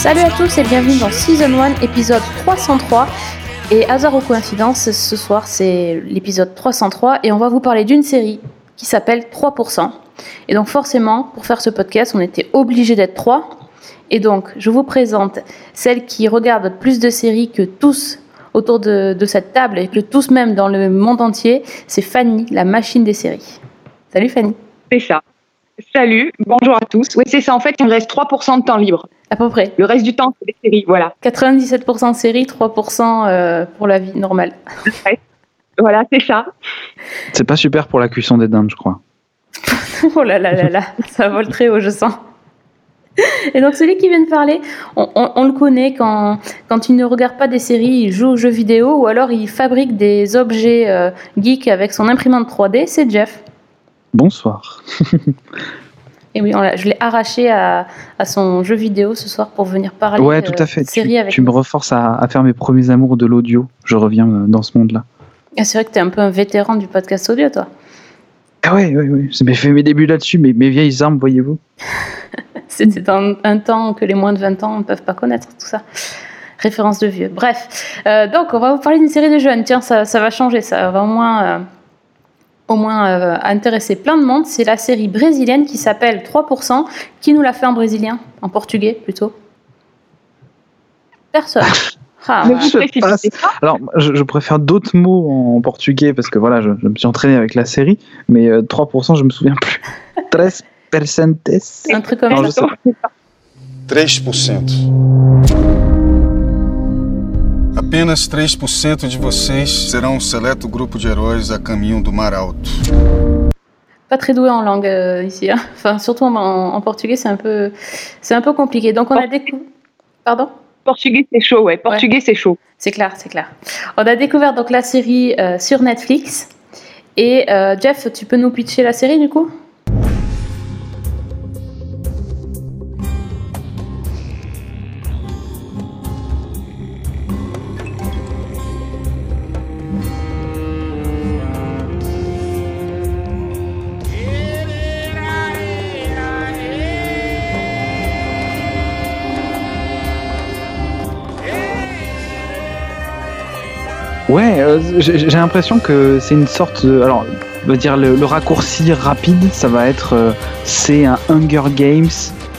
Salut à tous et bienvenue dans Season 1, épisode 303. Et hasard ou coïncidence, ce soir c'est l'épisode 303 et on va vous parler d'une série qui s'appelle 3%. Et donc forcément, pour faire ce podcast, on était obligé d'être trois. Et donc, je vous présente celle qui regarde plus de séries que tous autour de, de cette table et que tous même dans le monde entier. C'est Fanny, la machine des séries. Salut Fanny. C'est ça. Salut, bonjour à tous. Oui, c'est ça. En fait, il me reste 3% de temps libre. À peu près. Le reste du temps, c'est des séries, voilà. 97% séries, 3% euh, pour la vie normale. Voilà, c'est ça. C'est pas super pour la cuisson des dindes, je crois. oh là là là là, ça vole très haut, je sens. Et donc celui qui vient de parler, on, on- on le connaît quand, quand il ne regarde pas des séries, il joue aux jeux vidéo ou alors il fabrique des objets euh, geeks avec son imprimante 3D, c'est Jeff. Bonsoir. Et oui, je l'ai arraché à, à son jeu vidéo ce soir pour venir parler Ouais, euh, tout à fait. Tu, série avec tu me reforces à, à faire mes premiers amours de l'audio. Je reviens euh, dans ce monde-là. Ah, c'est vrai que tu es un peu un vétéran du podcast audio, toi. Ah ouais, ouais, ouais. J'ai fait mes débuts là-dessus, mes, mes vieilles armes, voyez-vous. C'était un, un temps que les moins de 20 ans ne peuvent pas connaître, tout ça. Référence de vieux. Bref, Euh, donc on va vous parler d'une série de jeunes. Tiens, ça, ça va changer, ça va au moins, euh, au moins euh, intéresser plein de monde. C'est la série brésilienne qui s'appelle 3%. Qui nous l'a fait en brésilien? En portugais plutôt? Personne. Ah, je passe. Alors, je, je préfère d'autres mots en portugais parce que voilà, je, je me suis entraîné avec la série, mais euh, 3%, je me souviens plus. Tres percentes. un truc comme Non, ça. je sais pas. 3%. Apenas 3% de vocês serão um seleto grupo de heróis a caminho do Mar Alto. Pas très doué en langue euh, ici. hein. Enfin, surtout en, en portugais, c'est un peu, c'est un peu compliqué. Donc on a découvert. Pardon? Portugais, c'est chaud, ouais. Portugais, c'est chaud. C'est clair, c'est clair. On a découvert donc la série euh, sur Netflix. Et euh, Jeff, tu peux nous pitcher la série du coup? J'ai l'impression que c'est une sorte. de- alors, on va dire le, raccourci rapide, ça va être. euh, c'est un Hunger Games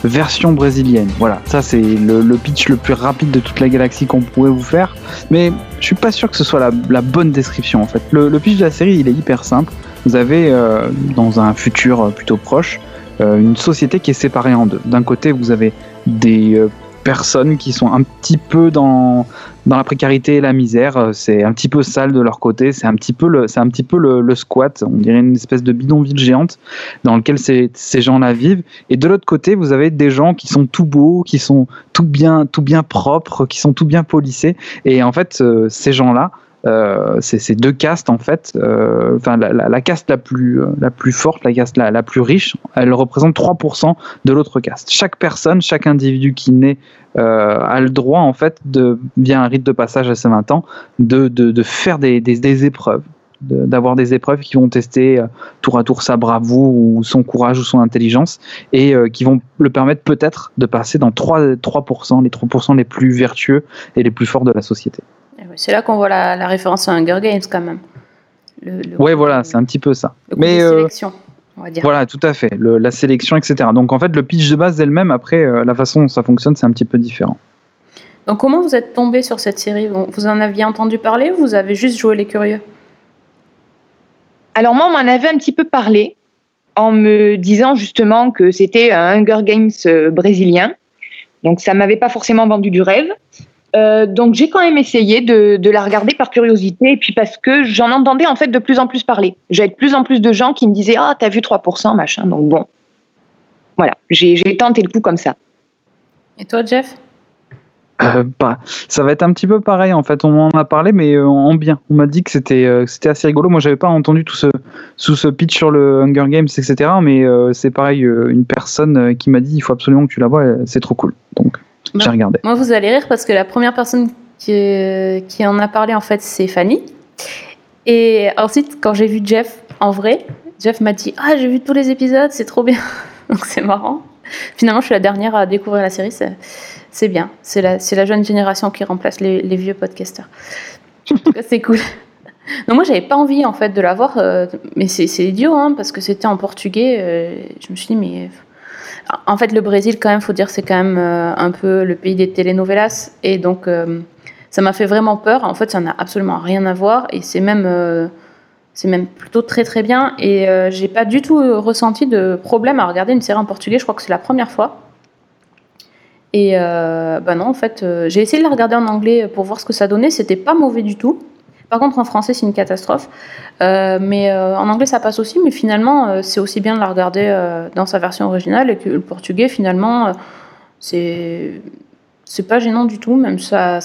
version brésilienne. Voilà, ça c'est le, pitch le plus rapide de toute la galaxie qu'on pourrait vous faire. Mais je suis pas sûr que ce soit la, bonne description en fait. Le, pitch de la série, il est hyper simple. Vous avez euh, dans un futur euh, plutôt proche une société qui est séparée en deux. D'un côté, vous avez des personnes qui sont un petit peu dans dans la précarité et la misère. Euh, C'est un petit peu sale de leur côté. C'est un petit peu le, squat. On dirait une espèce de bidonville géante dans lequel ces, ces gens-là vivent. Et de l'autre côté, vous avez des gens qui sont tout beaux, qui sont tout bien, tout bien propres, qui sont tout bien polissés. Et en fait, euh, ces gens-là, euh, ces deux castes en fait. euh, Enfin, la, la, caste la plus, euh, la plus forte, la caste la, la plus riche, elle représente 3% de l'autre caste. Chaque personne, chaque individu qui naît euh, a le droit en fait de via un rite de passage à ses 20 ans de, de, de faire des, des, des épreuves d'avoir des épreuves qui vont tester tour à tour sa bravoure ou son courage ou son intelligence et qui vont le permettre peut-être de passer dans 3, 3% les 3% les plus vertueux et les plus forts de la société. C'est là qu'on voit la, la référence à Hunger Games quand même. Le, le Ouais côté- voilà, c'est un petit peu ça. le Mais, euh, sélection, on va dire. Voilà, tout à fait. Le- la sélection, etc. Donc en fait, le pitch de base elle-même, après, euh, la façon dont ça fonctionne, c'est un petit peu différent. Donc comment vous êtes tombé sur cette série? Vous vous en aviez entendu parler ou vous avez juste joué les curieux? Alors moi, on m'en avait un petit peu parlé en me disant justement que c'était un Hunger Games euh, brésilien. Donc ça m'avait pas forcément vendu du rêve. Euh, donc j'ai quand même essayé de, de la regarder par curiosité et puis parce que j'en entendais en fait de plus en plus parler. J'avais de plus en plus de gens qui me disaient ah t'as vu 3% machin donc bon voilà j'ai tenté le coup comme ça. Et toi Jeff? Euh, pas. Ça va être un petit peu pareil en fait. On m'en a parlé, mais euh, en bien. On m'a dit que c'était euh, assez rigolo. Moi, j'avais pas entendu tout ce sous ce pitch sur le Hunger Games, etc. Mais euh, c'est pareil, euh, une personne euh, qui m'a dit il faut absolument que tu la vois. C'est trop cool. Donc Bah. J'ai regardé. Moi, vous allez rire parce que la première personne qui, qui en a parlé, en fait, c'est Fanny. Et ensuite, quand j'ai vu Jeff en vrai, Jeff m'a dit Ah, j'ai vu tous les épisodes, c'est trop bien. Donc, c'est marrant. Finalement, je suis la dernière à découvrir la série. C'est bien. C'est la, la, jeune génération qui remplace les, les vieux podcasters. c'est cool. Non, moi, j'avais pas envie en fait de la voir, euh, mais c'est idiot, hein, parce que c'était en portugais. Euh, je me suis dit, mais en fait, le Brésil, quand même, faut dire, c'est quand même euh, un peu le pays des telenovelas, et donc ça m'a fait vraiment peur. En fait, ça n'a absolument rien à voir, et c'est même c'est même plutôt très très bien. Et j'ai pas du tout ressenti de problème à regarder une série en portugais. Je crois que c'est la première fois. Et bah non, en fait, j'ai essayé de la regarder en anglais pour voir ce que ça donnait. C'était pas mauvais du tout. Par contre, en français, c'est une catastrophe. Euh, mais euh, en anglais, ça passe aussi. Mais finalement, euh, c'est aussi bien de la regarder dans sa version originale et que le portugais, finalement, c'est c'est pas gênant du tout. Même ça,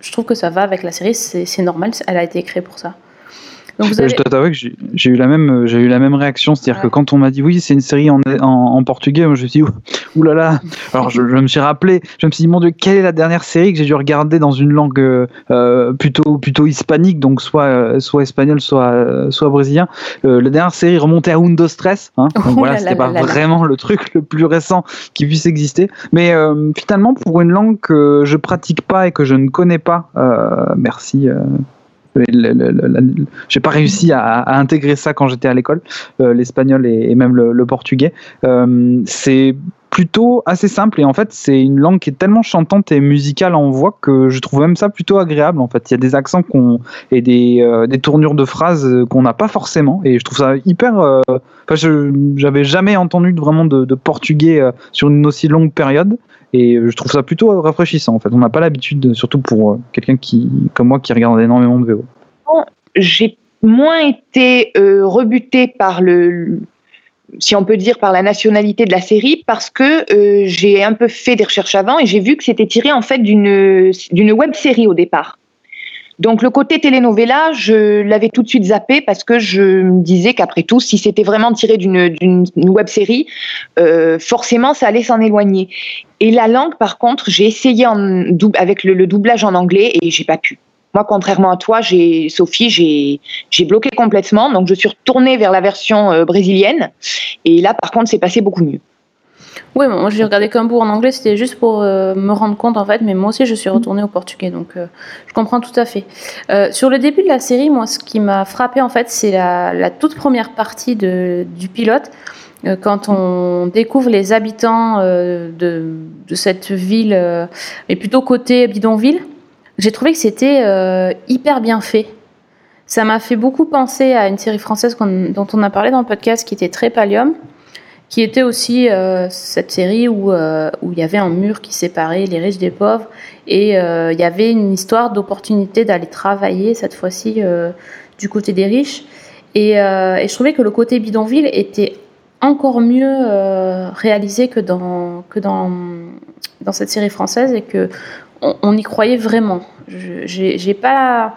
je trouve que ça va avec la série. C'est normal. Elle a été créée pour ça. Donc vous Je dois t'avouer que j'ai eu la même, j'ai eu la même réaction, c'est-à-dire que quand on m'a dit oui, c'est une série en, en, portugais, moi je me suis dit oulala. Alors je, je, me suis rappelé, je me suis dit mon dieu, quelle est la dernière série que j'ai dû regarder dans une langue euh, plutôt plutôt hispanique, donc soit soit espagnol, soit soit brésilien. Euh, la dernière série remontait à Undo Stress, hein, donc voilà, c'était pas vraiment le truc le plus récent qui puisse exister. Mais euh, finalement, pour une langue que je pratique pas et que je ne connais pas, euh, merci j'ai pas réussi à, intégrer ça quand j'étais à l'école, euh, l'espagnol et, même le, portugais. Euh, c'est plutôt assez simple et en fait c'est une langue qui est tellement chantante et musicale en voix que je trouve même ça plutôt agréable en fait il y a des accents et des, euh, des, tournures de phrases qu'on n'a pas forcément et je trouve ça hyper enfin, j'avais jamais entendu vraiment de portugais sur une aussi longue période et je trouve ça plutôt rafraîchissant. En fait, on n'a pas l'habitude, surtout pour euh, quelqu'un qui, comme moi, qui regarde énormément de VO. J'ai moins été euh, rebuté par le, si on peut dire, par la nationalité de la série, parce que euh, j'ai un peu fait des recherches avant et j'ai vu que c'était tiré en fait d'une web série au départ. Donc le côté telenovela, je l'avais tout de suite zappé parce que je me disais qu'après tout, si c'était vraiment tiré d'une web série, euh, forcément ça allait s'en éloigner. Et la langue, par contre, j'ai essayé avec le, doublage en anglais et j'ai pas pu. Moi, contrairement à toi, j'ai Sophie, j'ai bloqué complètement. Donc je suis retournée vers la version euh, brésilienne et là, par contre, c'est passé beaucoup mieux. Oui, moi j'ai regardé qu'un bout en anglais, c'était juste pour euh, me rendre compte en fait, mais moi aussi je suis retournée au portugais, donc euh, je comprends tout à fait. Sur le début de la série, moi ce qui m'a frappé en fait, c'est la, toute première partie du pilote, quand on découvre les habitants de, de, cette ville, mais plutôt côté bidonville. J'ai trouvé que c'était hyper bien fait. Ça m'a fait beaucoup penser à une série française dont on a parlé dans le podcast qui était très Pallium qui était aussi euh, cette série où, euh, il y avait un mur qui séparait les riches des pauvres et euh, il y avait une histoire d'opportunité d'aller travailler cette fois-ci du côté des riches et, je trouvais que le côté bidonville était encore mieux réalisé que dans, que dans, dans cette série française et que on, y croyait vraiment. J'ai pas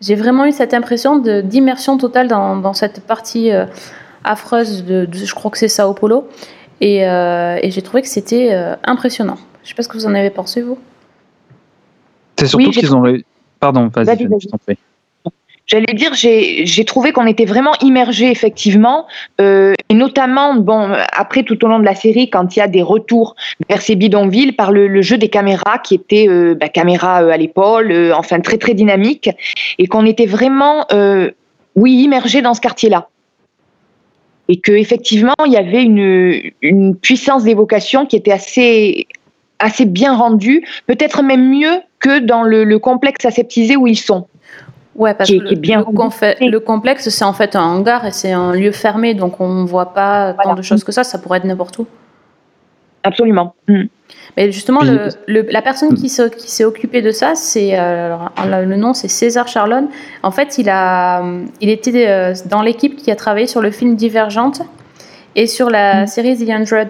j'ai vraiment eu cette impression d'immersion totale dans, dans cette partie affreuse de, je crois que c'est Sao Paulo. Et, euh, et j'ai trouvé que c'était euh, impressionnant. Je sais pas ce que vous en avez pensé, vous. C'est surtout qu'ils ont. Pardon, vas-y, J'allais dire, j'ai trouvé qu'on était vraiment immergé effectivement, euh, et notamment, bon, après tout au long de la série, quand il y a des retours vers ces bidonvilles, par le, jeu des caméras qui était euh, bah, caméra à l'épaule, enfin très très dynamique, et qu'on était vraiment, oui, immergé dans ce quartier-là et que effectivement il y avait une, une puissance d'évocation qui était assez assez bien rendue, peut-être même mieux que dans le, complexe aseptisé où ils sont. Ouais, parce que le, bien le, complexe, c'est en fait un hangar et c'est un lieu fermé, donc on ne voit pas tant de choses que ça, ça pourrait être n'importe où. Absolument. Mm. Mais justement, le, la personne qui s'est occupée de ça, c'est euh, le nom, c'est César Charlon. En fait, il a, il était euh, dans l'équipe qui a travaillé sur le film Divergente et sur la mm. série The Android.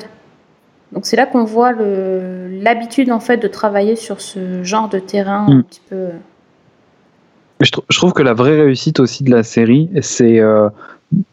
Donc c'est là qu'on voit l'habitude en fait de travailler sur ce genre de terrain un mm. petit peu. Je, trouve que la vraie réussite aussi de la série, c'est euh,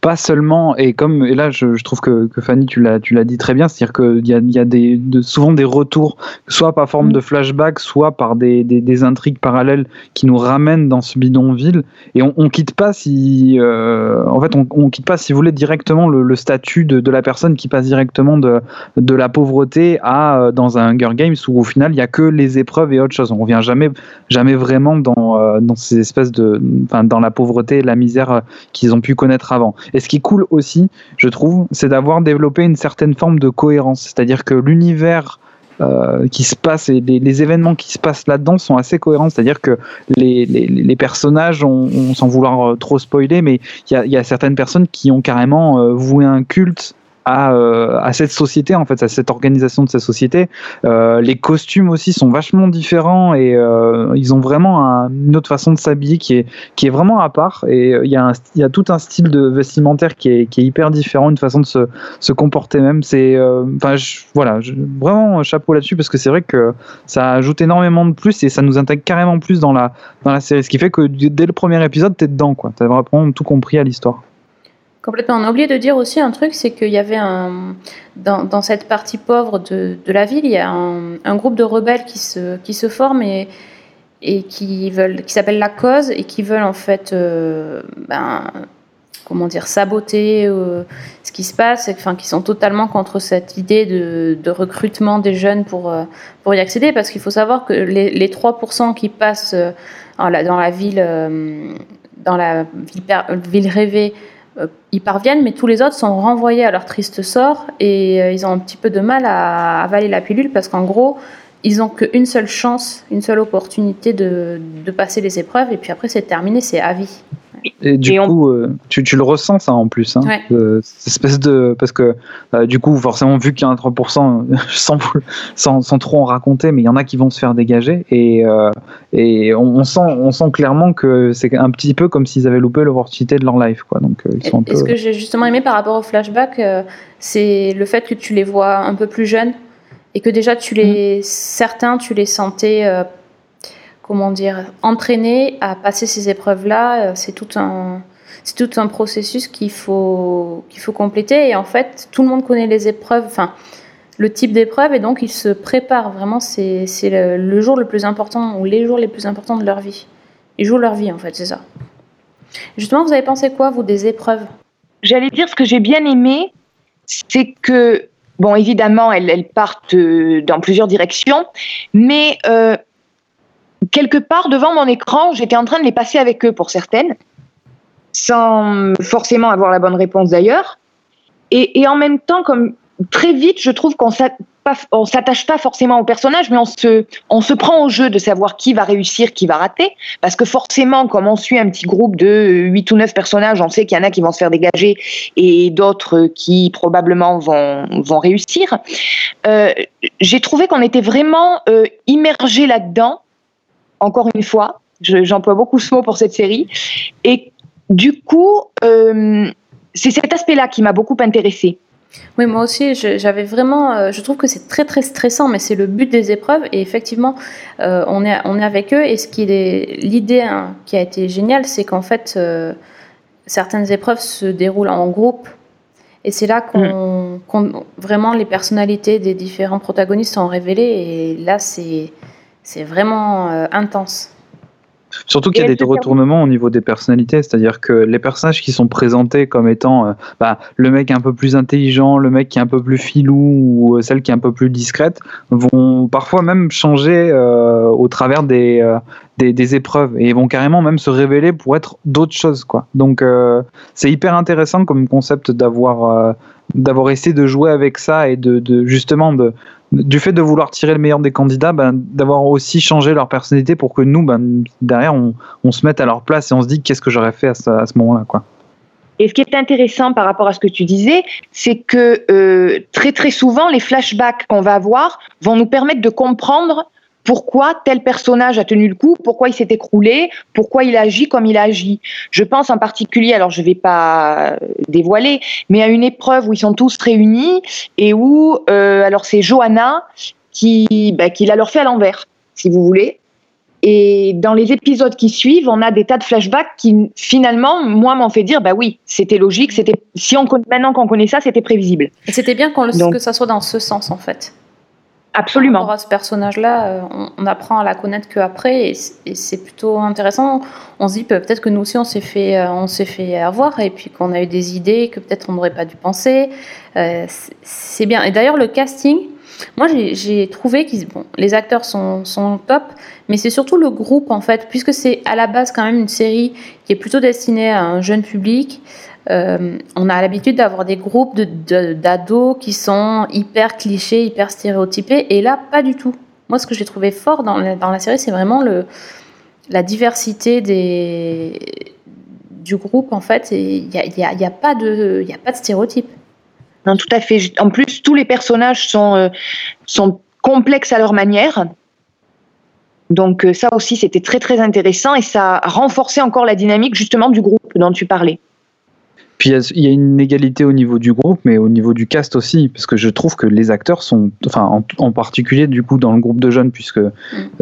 pas seulement, et comme et là je, je trouve que, que, Fanny tu l'as tu l'as dit très bien, c'est-à-dire qu'il y a, y a des, de, souvent des retours, soit par forme de flashback, soit par des, des, des, intrigues parallèles qui nous ramènent dans ce bidonville, et on, on quitte pas si, euh, en fait on, on, quitte pas si vous voulez directement le, le statut de, de, la personne qui passe directement de, de la pauvreté à euh, dans un Hunger Games où au final il y a que les épreuves et autre chose, on revient jamais jamais vraiment dans euh, dans ces espèces de, enfin dans la pauvreté et la misère qu'ils ont pu connaître avant. Et ce qui est cool aussi, je trouve, c'est d'avoir développé une certaine forme de cohérence. C'est-à-dire que l'univers euh, qui se passe et les, événements qui se passent là-dedans sont assez cohérents. C'est-à-dire que les, personnages, on, on, sans vouloir trop spoiler, mais il y a, y a, certaines personnes qui ont carrément euh, voué un culte à, euh, à, cette société, en fait, à cette organisation de cette société. Euh, les costumes aussi sont vachement différents et euh, ils ont vraiment un, une autre façon de s'habiller qui est, qui est vraiment à part. Et il y, a y a tout un style de vestimentaire qui est, qui est hyper différent, une façon de se, se comporter même. C'est, enfin, voilà, vraiment chapeau là-dessus parce que c'est vrai que ça ajoute énormément de plus et ça nous intègre carrément plus dans la, dans la série. Ce qui fait que dès le premier épisode, t'es dedans, quoi. T'as vraiment tout compris à l'histoire. Complètement. On a oublié de dire aussi un truc, c'est qu'il y avait un dans, cette partie pauvre de, la ville, il y a un, groupe de rebelles qui se qui se et qui veulent qui s'appelle la cause et qui veulent en fait euh, ben, comment dire saboter euh, ce qui se passe, enfin qui sont totalement contre cette idée de, recrutement des jeunes pour euh, pour y accéder parce qu'il faut savoir que les, les 3% qui passent dans la, ville dans la ville, rêvée ils parviennent, mais tous les autres sont renvoyés à leur triste sort et euh, ils ont un petit peu de mal à avaler la pilule parce qu'en gros, ils n'ont qu'une seule chance, une seule opportunité de, de, passer les épreuves et puis après c'est terminé, c'est à vie. Et du et coup, on... euh, tu, tu, le ressens ça en plus, hein, ouais. euh, cette espèce de parce que euh, du coup, forcément, vu qu'il y a un 3%, sans, sans, sans, trop en raconter, mais il y en a qui vont se faire dégager et, et on, on, sent, on sent clairement que c'est un petit peu comme s'ils avaient loupé l'opportunité de leur life, quoi. Donc, ils sont et, peu... Ce que j'ai justement aimé par rapport au flashback, c'est le fait que tu les vois un peu plus jeunes et que déjà tu les mmh. certains tu les sentais comment dire entraînés à passer ces épreuves là c'est tout un c'est tout un processus qu'il faut qu'il faut compléter. Et en fait tout le monde connaît les épreuves enfin le type d'épreuve et donc ils se préparent vraiment c'est c'est le, jour le plus important ou les jours les plus importants de leur vie. Ils jouent leur vie en fait c'est ça. Justement vous avez pensé quoi vous des épreuves? J'allais dire ce que j'ai bien aimé c'est que Bon, évidemment, elles, elles partent euh, dans plusieurs directions, mais euh, quelque part devant mon écran, j'étais en train de les passer avec eux pour certaines, sans forcément avoir la bonne réponse d'ailleurs. Et, en même temps, comme très vite, je trouve qu'on on s'attache pas forcément au personnage, mais on se, prend au jeu de savoir qui va réussir, qui va rater, parce que forcément, comme on suit un petit groupe de 8 ou 9 personnages, on sait qu'il y en a qui vont se faire dégager et d'autres qui probablement vont, vont réussir. Euh, J'ai trouvé qu'on était vraiment euh, immergé là-dedans, encore une fois, j'emploie je, beaucoup ce mot pour cette série, et du coup, euh, c'est cet aspect-là qui m'a beaucoup intéressée. Oui, moi aussi, j'avais vraiment. Euh, je trouve que c'est très très stressant, mais c'est le but des épreuves. Et effectivement, euh, on, est, on est avec eux. Et ce qui est l'idée hein, qui a été géniale, c'est qu'en fait, euh, certaines épreuves se déroulent en groupe. Et c'est là qu'on mmh. qu vraiment les personnalités des différents protagonistes sont révélées. Et là, c'est vraiment euh, intense. Surtout qu'il y a des retournements au niveau des personnalités, c'est-à-dire que les personnages qui sont présentés comme étant euh, bah, le mec un peu plus intelligent, le mec qui est un peu plus filou ou euh, celle qui est un peu plus discrète vont parfois même changer euh, au travers des, euh, des, des, épreuves et vont carrément même se révéler pour être d'autres choses. Quoi. Donc euh, c'est hyper intéressant comme concept d'avoir euh, d'avoir essayé de jouer avec ça et de, de justement de du fait de vouloir tirer le meilleur des candidats, ben, d'avoir aussi changé leur personnalité pour que nous, ben, derrière, on, on, se mette à leur place et on se dit qu'est-ce que j'aurais fait à ce, moment-là. quoi. Et ce qui est intéressant par rapport à ce que tu disais, c'est que euh, très très souvent, les flashbacks qu'on va avoir vont nous permettre de comprendre pourquoi tel personnage a tenu le coup, pourquoi il s'est écroulé, pourquoi il a agi comme il a agi. Je pense en particulier, alors je ne vais pas dévoiler, mais à une épreuve où ils sont tous réunis et où, euh, alors c'est Johanna qui, bah, qui l'a leur fait à l'envers, si vous voulez. Et dans les épisodes qui suivent, on a des tas de flashbacks qui, finalement, moi, m'ont fait dire, bah oui, c'était logique, c'était, si on maintenant qu'on connaît ça, c'était prévisible. Et c'était bien qu'on le, que ça soit dans ce sens, en fait. Absolument. Par à ce personnage-là, euh, on, apprend à la connaître qu'après, et, c'est plutôt intéressant. On se dit peut-être que nous aussi, on s'est fait, euh, on fait avoir, et puis qu'on a eu des idées que peut-être on n'aurait pas dû penser. Euh, c'est bien. Et d'ailleurs, le casting, moi, j'ai trouvé que bon, les acteurs sont, sont top, mais c'est surtout le groupe, en fait, puisque c'est à la base quand même une série qui est plutôt destinée à un jeune public. Euh, on a l'habitude d'avoir des groupes d'ados de, qui sont hyper clichés, hyper stéréotypés, et là, pas du tout. Moi, ce que j'ai trouvé fort dans la, dans la série, c'est vraiment le, la diversité des, du groupe, en fait. Il n'y a, y a, pas de, y a pas de stéréotypes. Non, tout à fait. En plus, tous les personnages sont, euh, sont complexes à leur manière. Donc euh, ça aussi, c'était très très intéressant et ça a renforcé encore la dynamique justement du groupe dont tu parlais. Puis il y a une égalité au niveau du groupe, mais au niveau du cast aussi, parce que je trouve que les acteurs sont, enfin en, particulier du coup dans le groupe de jeunes, puisque euh,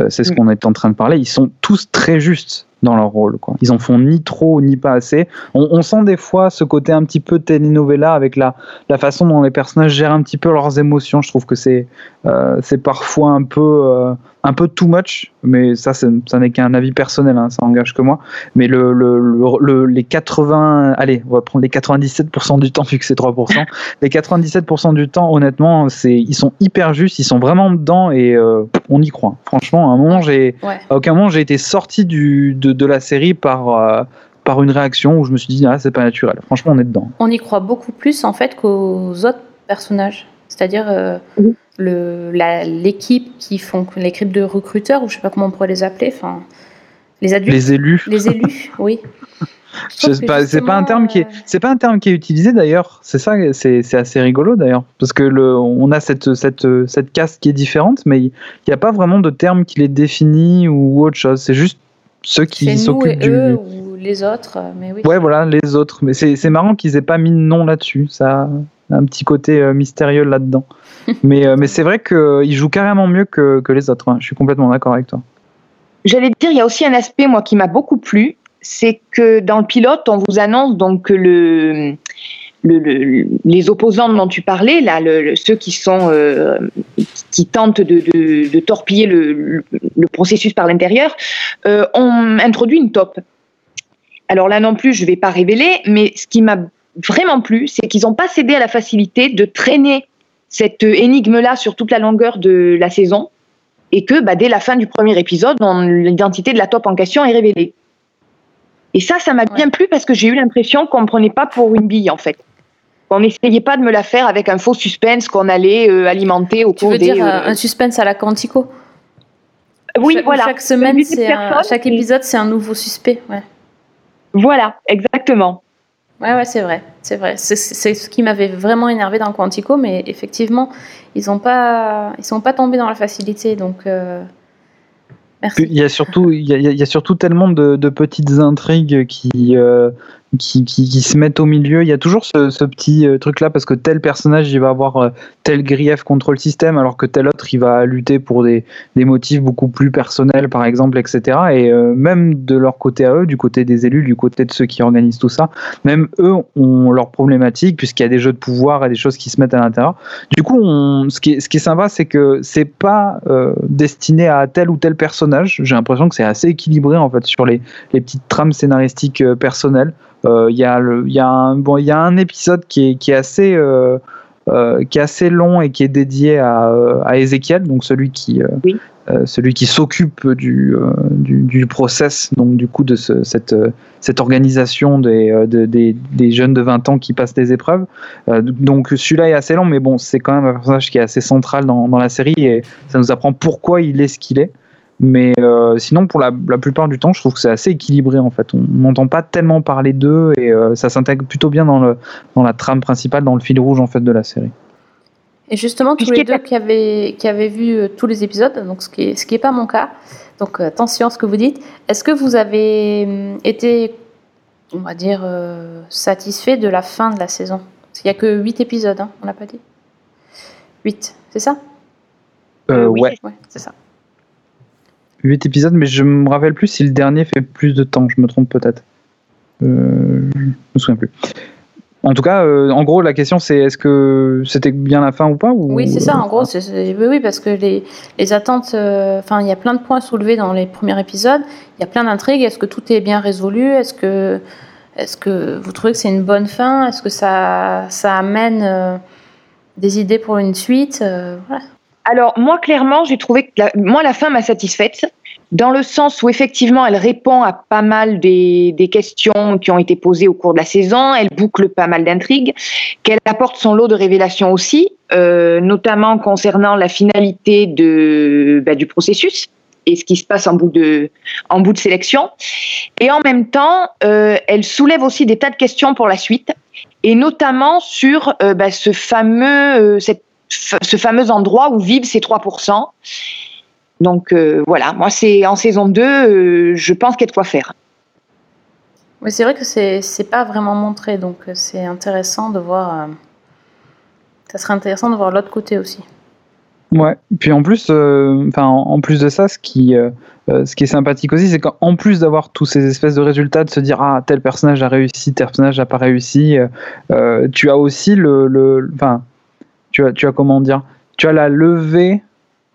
c'est ce mm. qu'on est en train de parler, ils sont tous très justes dans leur rôle. Quoi. Ils en font ni trop ni pas assez. On, sent des fois ce côté un petit peu telenovela avec la, la façon dont les personnages gèrent un petit peu leurs émotions. Je trouve que c'est euh, c'est parfois un peu euh, un peu too much, mais ça, ça n'est qu'un avis personnel, hein, ça engage que moi. Mais le, le, le, les 80, allez, on va prendre les 97% du temps vu que c'est 3%. les 97% du temps, honnêtement, c'est ils sont hyper justes, ils sont vraiment dedans et euh, on y croit. Franchement, à un moment, j'ai, à aucun moment j'ai été sorti du, de, de la série par euh, par une réaction où je me suis dit ah c'est pas naturel. Franchement, on est dedans. On y croit beaucoup plus en fait qu'aux autres personnages. C'est-à-dire euh, l'équipe qui font l'équipe de recruteurs ou je sais pas comment on pourrait les appeler. Enfin, les adultes. Les élus. Les élus, oui. C'est pas, pas un terme qui est, c'est pas un terme qui est utilisé d'ailleurs. C'est ça, c'est assez rigolo d'ailleurs, parce que le, on a cette cette cette caste qui est différente, mais il n'y a pas vraiment de terme qui les définit ou autre chose. C'est juste ceux qui s'occupent du. Eux, ou les autres, mais oui. Ouais, voilà, les autres. Mais c'est marrant qu'ils aient pas mis de nom là-dessus. Ça a un petit côté euh, mystérieux là-dedans. Mais euh, mais c'est vrai qu'ils jouent carrément mieux que, les autres. Hein. Je suis complètement d'accord avec toi. J'allais dire, il y a aussi un aspect moi qui m'a beaucoup plu, c'est que dans le pilote, on vous annonce donc les opposants dont tu parlais, là, ceux euh, qui tentent de, torpiller le, processus par l'intérieur, euh, ont introduit une top. Alors là non plus, je ne vais pas révéler, mais ce qui m'a vraiment plu, c'est qu'ils n'ont pas cédé à la facilité de traîner cette énigme-là sur toute la longueur de la saison, et que bah, dès la fin du premier épisode, l'identité de la top en question est révélée. Et ça, ça m'a bien plu parce que j'ai eu l'impression qu'on ne prenait pas pour une bille, en fait. On n'essayait pas de me la faire avec un faux suspense qu'on allait euh, alimenter au cours des... Tu veux dire euh, un suspense à la Quantico? Oui, voilà. Chaque semaine, c'est chaque épisode, c'est un nouveau suspect. Ouais. Voilà, exactement. Ouais, ouais, c'est vrai, c'est vrai. C'est ce qui m'avait vraiment énervé dans Quantico, mais effectivement, ils n'ont pas, ils sont pas tombés dans la facilité. Euh. Il y a surtout, il y a, surtout tellement de, petites intrigues qui, qui, se mettent au milieu. Il y a toujours ce, petit euh, truc-là parce que tel personnage il va avoir euh, tel grief contre le système alors que tel autre il va lutter pour des, motifs beaucoup plus personnels par exemple, etc. Et euh, même de leur côté à eux, du côté des élus, du côté de ceux qui organisent tout ça, même eux ont leurs problématiques puisqu'il y a des jeux de pouvoir et des choses qui se mettent à l'intérieur. Du coup, ce, qui est, sympa, c'est que c'est pas destiné à tel ou tel personnage. J'ai l'impression que c'est assez équilibré en fait sur les petites trames scénaristiques personnelles. Euh, il y, a y, un, bon, y a un épisode qui est, qui est assez. Euh, euh, qui est assez long et qui est dédié à, à Ezekiel, donc celui qui, celui qui s'occupe du, du, du, process, donc du coup de ce, cette, cette organisation des, des, des, jeunes de 20 ans qui passent des épreuves. donc celui-là est assez long, mais bon, c'est quand même un personnage qui est assez central dans, dans, la série et ça nous apprend pourquoi il est ce qu'il est. Mais euh, sinon, pour la, la, plupart du temps, je trouve que c'est assez équilibré en fait. On n'entend pas tellement parler d'eux et euh, ça s'intègre plutôt bien dans, le, dans la trame principale, dans le fil rouge en fait de la série. Et justement, tous les deux qui avaient, qui avaient vu euh, tous les épisodes, donc ce qui n'est ce qui est pas mon cas, donc attention à ce que vous dites, est-ce que vous avez hum, été, on va dire, satisfait de la fin de la saison? Parce qu'il n'y a que 8 épisodes, hein, on l'a pas dit? 8, c'est ça? Euh, Ouais, ouais c'est ça. 8 épisodes, mais je me rappelle plus si le dernier fait plus de temps. Je me trompe peut-être. Euh, je me souviens plus. En tout cas, euh, en gros, la question c'est est-ce que c'était bien la fin ou pas ou... Oui, c'est ça. En gros, c'est, c'est- oui, oui, parce que les, les attentes. euh, Enfin, il y a plein de points soulevés dans les premiers épisodes. Il y a plein d'intrigues. Est-ce que tout est bien résolu? Est-ce que, est-ce que vous trouvez que c'est une bonne fin? Est-ce que ça, ça amène euh, des idées pour une suite? Euh, voilà. Alors, moi, clairement, j'ai trouvé que la, moi, la fin m'a satisfaite, dans le sens où, effectivement, elle répond à pas mal des, des questions qui ont été posées au cours de la saison, elle boucle pas mal d'intrigues, qu'elle apporte son lot de révélations aussi, euh, notamment concernant la finalité de, bah, du processus et ce qui se passe en bout de, en bout de sélection. Et en même temps, euh, elle soulève aussi des tas de questions pour la suite, et notamment sur euh, bah, ce fameux, euh, cette ce fameux endroit où vivent ces 3%. Donc euh, voilà, moi c'est en saison 2, euh, je pense qu'il y a de quoi faire. Mais c'est vrai que c'est, c'est pas vraiment montré, donc euh, c'est intéressant de voir. euh, ça serait intéressant de voir l'autre côté aussi. Ouais. Puis en plus, euh, enfin, en en plus de ça, ce qui, ce qui est sympathique aussi, c'est qu'en plus d'avoir tous ces espèces de résultats, de se dire ah tel personnage a réussi, tel personnage n'a pas réussi, tu as aussi le, le, enfin, tu as, tu as comment dire, tu as la levée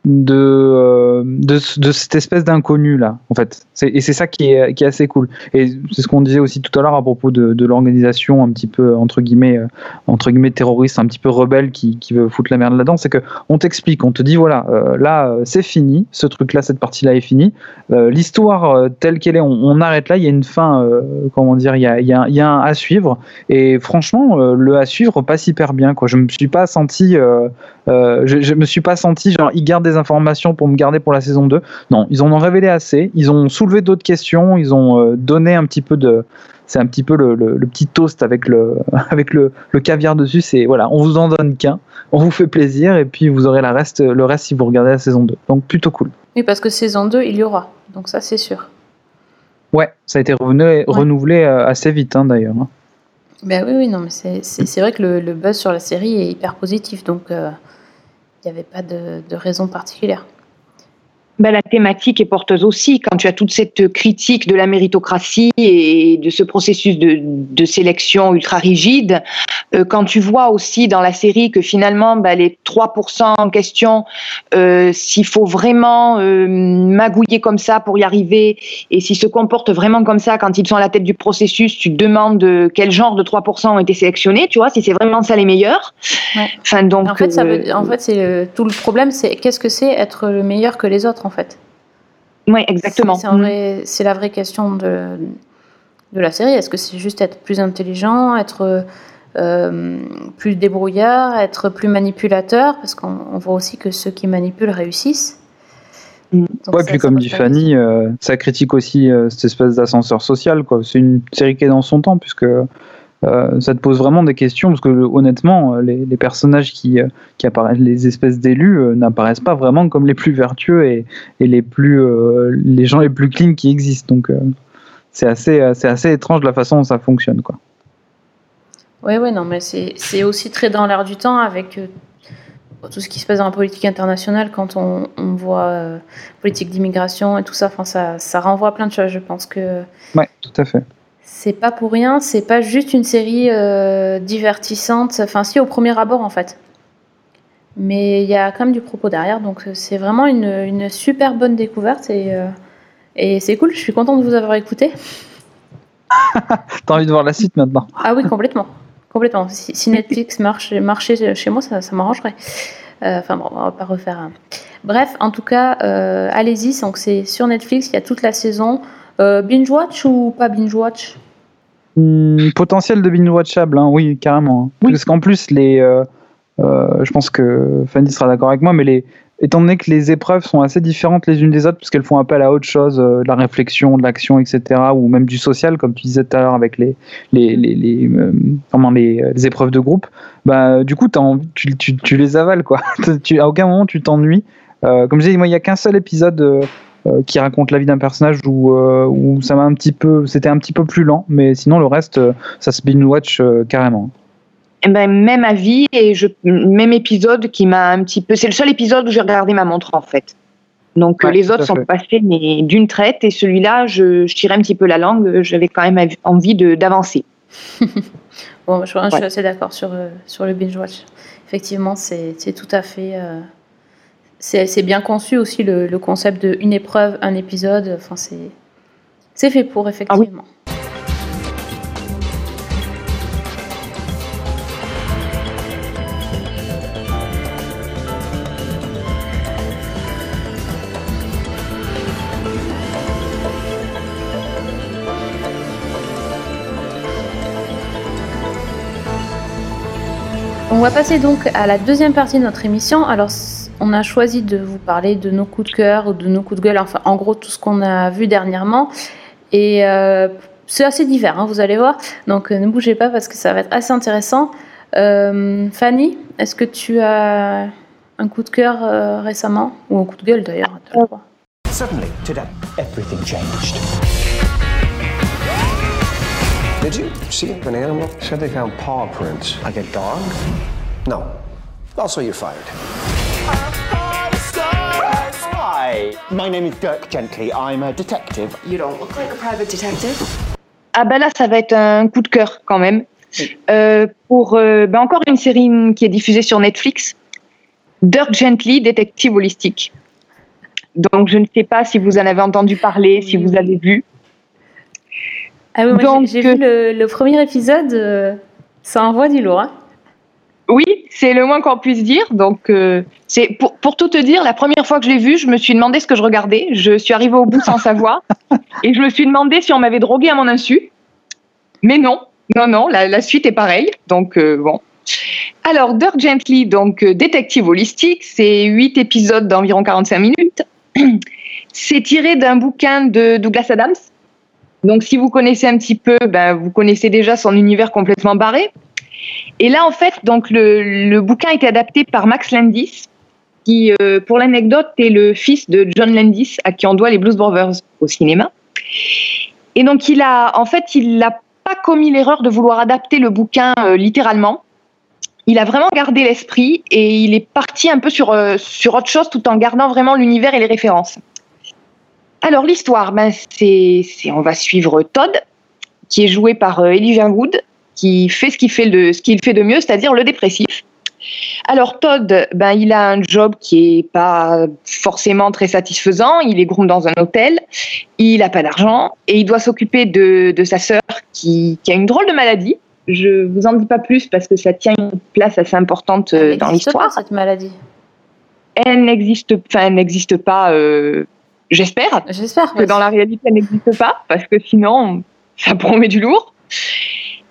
de, euh, de, de cette espèce d'inconnu là, en fait. Et c'est ça qui est, assez cool. Et c'est ce qu'on disait aussi tout à l'heure à propos de, l'organisation un petit peu entre guillemets, euh, entre guillemets terroriste, un petit peu rebelle qui, veut foutre la merde là-dedans, c'est que on t'explique, on te dit voilà, euh, là euh, c'est fini, ce truc-là, cette partie-là est finie. L'histoire telle qu'elle est, on, arrête là. Il y a une fin, comment dire, il y a, un à suivre. Et franchement, le à suivre passe hyper bien. Je me suis pas senti, je me suis pas senti genre ils gardent des informations pour me garder pour la saison 2. Non, ils en ont révélé assez. Ils ont soulevé d'autres questions. Ils ont euh, donné un petit peu de c'est un petit peu le, le- le petit toast avec le, avec le, le caviar dessus. C'est voilà, on vous en donne qu'un, on vous fait plaisir et puis vous aurez la reste, le reste si vous regardez la saison 2. Donc plutôt cool. Oui, parce que saison 2, il y aura. Donc ça, c'est sûr. Ouais, ça a été renouvelé, renouvelé euh, assez vite hein, d'ailleurs. hein. Ben oui, oui, non, mais c'est vrai que le, le buzz sur la série est hyper positif, donc euh, il n'y avait pas de, de raison particulière. Ben, la thématique est porteuse aussi. Quand tu as toute cette critique de la méritocratie et de ce processus de, de sélection ultra rigide, euh, quand tu vois aussi dans la série que finalement ben, les 3% en question, euh, s'il faut vraiment euh, magouiller comme ça pour y arriver et s'ils se comportent vraiment comme ça quand ils sont à la tête du processus, tu te demandes quel genre de 3% ont été sélectionnés, tu vois, si c'est vraiment ça les meilleurs. Ouais. Enfin, donc, en fait, ça euh, veut, en fait, c'est tout le problème, c'est qu'est-ce que c'est être le meilleur que les autres, en fait. ouais, exactement. C'est la vraie question de, de la série. Est-ce que c'est juste être plus intelligent, être euh, plus débrouillard, être plus manipulateur? Parce qu'on on voit aussi que ceux qui manipulent réussissent. Mm. Donc Ouais, ça- puis ça comme dit Fanny, euh, ça critique aussi euh, cette espèce d'ascenseur social. quoi. C'est une série qui est dans son temps, puisque euh, ça te pose vraiment des questions, parce que honnêtement, euh, les, les personnages qui, euh, qui apparaissent, les espèces d'élus, euh, n'apparaissent pas vraiment comme les plus vertueux et, et les, plus, euh, les gens les plus clean qui existent. Donc c'est assez, c'est assez étrange la façon dont ça fonctionne. Quoi. Oui, oui, non, mais c'est aussi très dans l'air du temps avec tout ce qui se passe dans la politique internationale quand on, on voit euh, politique d'immigration et tout ça. Enfin, ça, ça renvoie à plein de choses. Je pense que Ouais, tout à fait. C'est pas pour rien. C'est pas juste une série euh, divertissante. Enfin, si, au premier abord, en fait. Mais il y a quand même du propos derrière. Donc, euh, c'est vraiment une, une super bonne découverte et, euh, et c'est cool. Je suis contente de vous avoir écouté. T'as envie de voir la suite maintenant Ah oui, complètement. Complètement. Si, si Netflix marche, marchait chez moi, ça, ça m'arrangerait. Euh, Enfin bon, on va pas refaire. un- Bref, en tout cas, allez-y. Donc c'est sur Netflix, il y a toute la saison. Euh, binge watch ou pas binge watch Hmm, potentiel de binge-watchable, hein, oui, carrément. Oui. Parce qu'en plus, les, euh, euh, je pense que Fanny sera d'accord avec moi, mais les, étant donné que les épreuves sont assez différentes les unes des autres, puisqu'elles font appel à autre chose, euh, de la réflexion, de l'action, etc., ou même du social, comme tu disais tout à l'heure avec les, les, les, les, euh, comment, les, les épreuves de groupe, bah, du coup, as envie, tu, tu, tu les avales, quoi. tu, à aucun moment, tu t'ennuies. Euh, comme je disais, moi, il n'y a qu'un seul épisode euh, qui raconte la vie d'un personnage où, euh, où ça m'a un petit peu, c'était un petit peu plus lent, mais sinon, le reste, euh, ça se binge watch euh, carrément. Eh ben, même avis et je, même épisode qui m'a un petit peu. C'est le seul épisode où j'ai regardé ma montre en fait. Donc les autres sont passés mais d'une traite et celui-là, je, je, tirais un petit peu la langue. J'avais quand même envie d'avancer. bon, je, suis assez d'accord sur, sur le binge watch. Effectivement, c'est tout à fait. C'est bien conçu aussi le, concept de une épreuve, un épisode. Enfin, c'est fait pour, effectivement. On va passer donc à la deuxième partie de notre émission. Alors, on a choisi de vous parler de nos coups de cœur ou de nos coups de gueule, enfin, en gros, tout ce qu'on a vu dernièrement. Et euh, c'est assez divers, hein, vous allez voir. Donc, euh, ne bougez pas parce que ça va être assez intéressant. Euh, Fanny, est-ce que tu as un coup de cœur récemment? Ou un coup de gueule d'ailleurs Suddenly, today, everything changed. Did you see an animal? Said they found paw prints. Like a dog? No. Also, you're fired. Hi, my name is Dirk Gently. I'm a detective. You don't look like a private detective. Ah bah là, ça va être un coup de cœur quand même. Euh, pour euh, bah encore une série qui est diffusée sur Netflix, Dirk Gently, détective holistique. Donc je ne sais pas si vous en avez entendu parler, si vous avez vu. Ah oui, moi j'ai vu le, premier épisode, euh, ça envoie du lourd. Hein. Oui, c'est le moins qu'on puisse dire. Donc, euh, c'est pour, pour, tout te dire, la première fois que je l'ai vu, je me suis demandé ce que je regardais. Je suis arrivée au bout sans savoir. Et je me suis demandé si on m'avait drogué à mon insu. Mais non, non, non, la, suite est pareille. Donc, euh, bon. Alors, Dirk Gently, donc détective holistique, c'est huit épisodes d'environ 45 minutes. C'est tiré d'un bouquin de Douglas Adams, donc, si vous connaissez un petit peu, ben, vous connaissez déjà son univers complètement barré. Et là, en fait, donc le, bouquin a été adapté par Max Landis, qui, euh, pour l'anecdote, est le fils de John Landis, à qui on doit les Blues Brothers au cinéma. Et donc, il a, en fait, il n'a pas commis l'erreur de vouloir adapter le bouquin euh, littéralement. Il a vraiment gardé l'esprit et il est parti un peu sur, euh, sur autre chose tout en gardant vraiment l'univers et les références. Alors l'histoire, ben, c'est, on va suivre Todd, qui est joué par Elijah Wood, qui fait ce qu'il fait de, ce qu'il fait de mieux, c'est-à-dire le dépressif. Alors Todd, ben, il a un job qui est pas forcément très satisfaisant. Il est groom dans un hôtel, il n'a pas d'argent et il doit s'occuper de, sa sœur qui, a une drôle de maladie. Je vous en dis pas plus parce que ça tient une place assez importante euh, dans l'histoire. cette maladie? Elle n'existe, enfin, n'existe pas. Euh, J'espère. J'espère. Que dans la réalité, elle n'existe pas, parce que sinon, ça promet du lourd.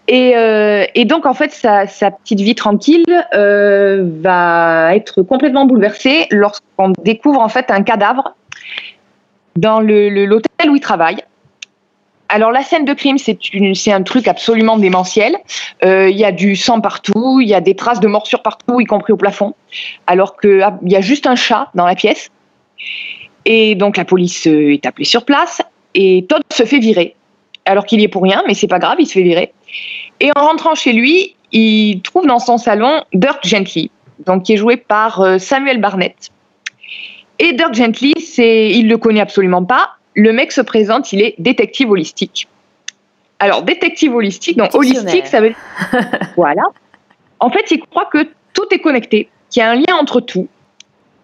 Et, euh, et donc, en fait, sa, petite vie tranquille euh, va être complètement bouleversée lorsqu'on découvre en fait un cadavre dans l'hôtel où il travaille. Alors la scène de crime, c'est un truc absolument démentiel. Euh, il y a du sang partout, il y a des traces de morsures partout, y compris au plafond, alors qu'il ah, y a juste un chat dans la pièce. Et donc la police est appelée sur place et Todd se fait virer. Alors qu'il y est pour rien, mais c'est pas grave, il se fait virer. Et en rentrant chez lui, il trouve dans son salon Dirk Gently, donc qui est joué par euh, Samuel Barnett. Et Dirk Gently, c'est, il le connaît absolument pas. Le mec se présente, il est détective holistique. Alors détective holistique, donc holistique, ça veut dire voilà. En fait, il croit que tout est connecté, qu'il y a un lien entre tout.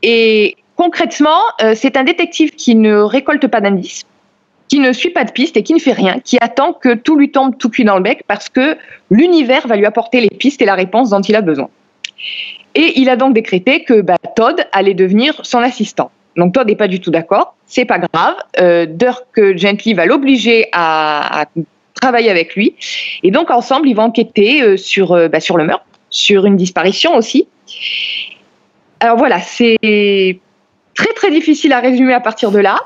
Et Concrètement, euh, c'est un détective qui ne récolte pas d'indices, qui ne suit pas de pistes et qui ne fait rien, qui attend que tout lui tombe tout cuit dans le bec parce que l'univers va lui apporter les pistes et la réponse dont il a besoin. Et il a donc décrété que bah, Todd allait devenir son assistant. Donc Todd n'est pas du tout d'accord, c'est pas grave. Euh, Dirk Gently va l'obliger à, travailler avec lui. Et donc ensemble, ils vont enquêter euh, sur, euh, bah, sur le meurtre, sur une disparition aussi. Alors voilà, c'est très très difficile à résumer à partir de là.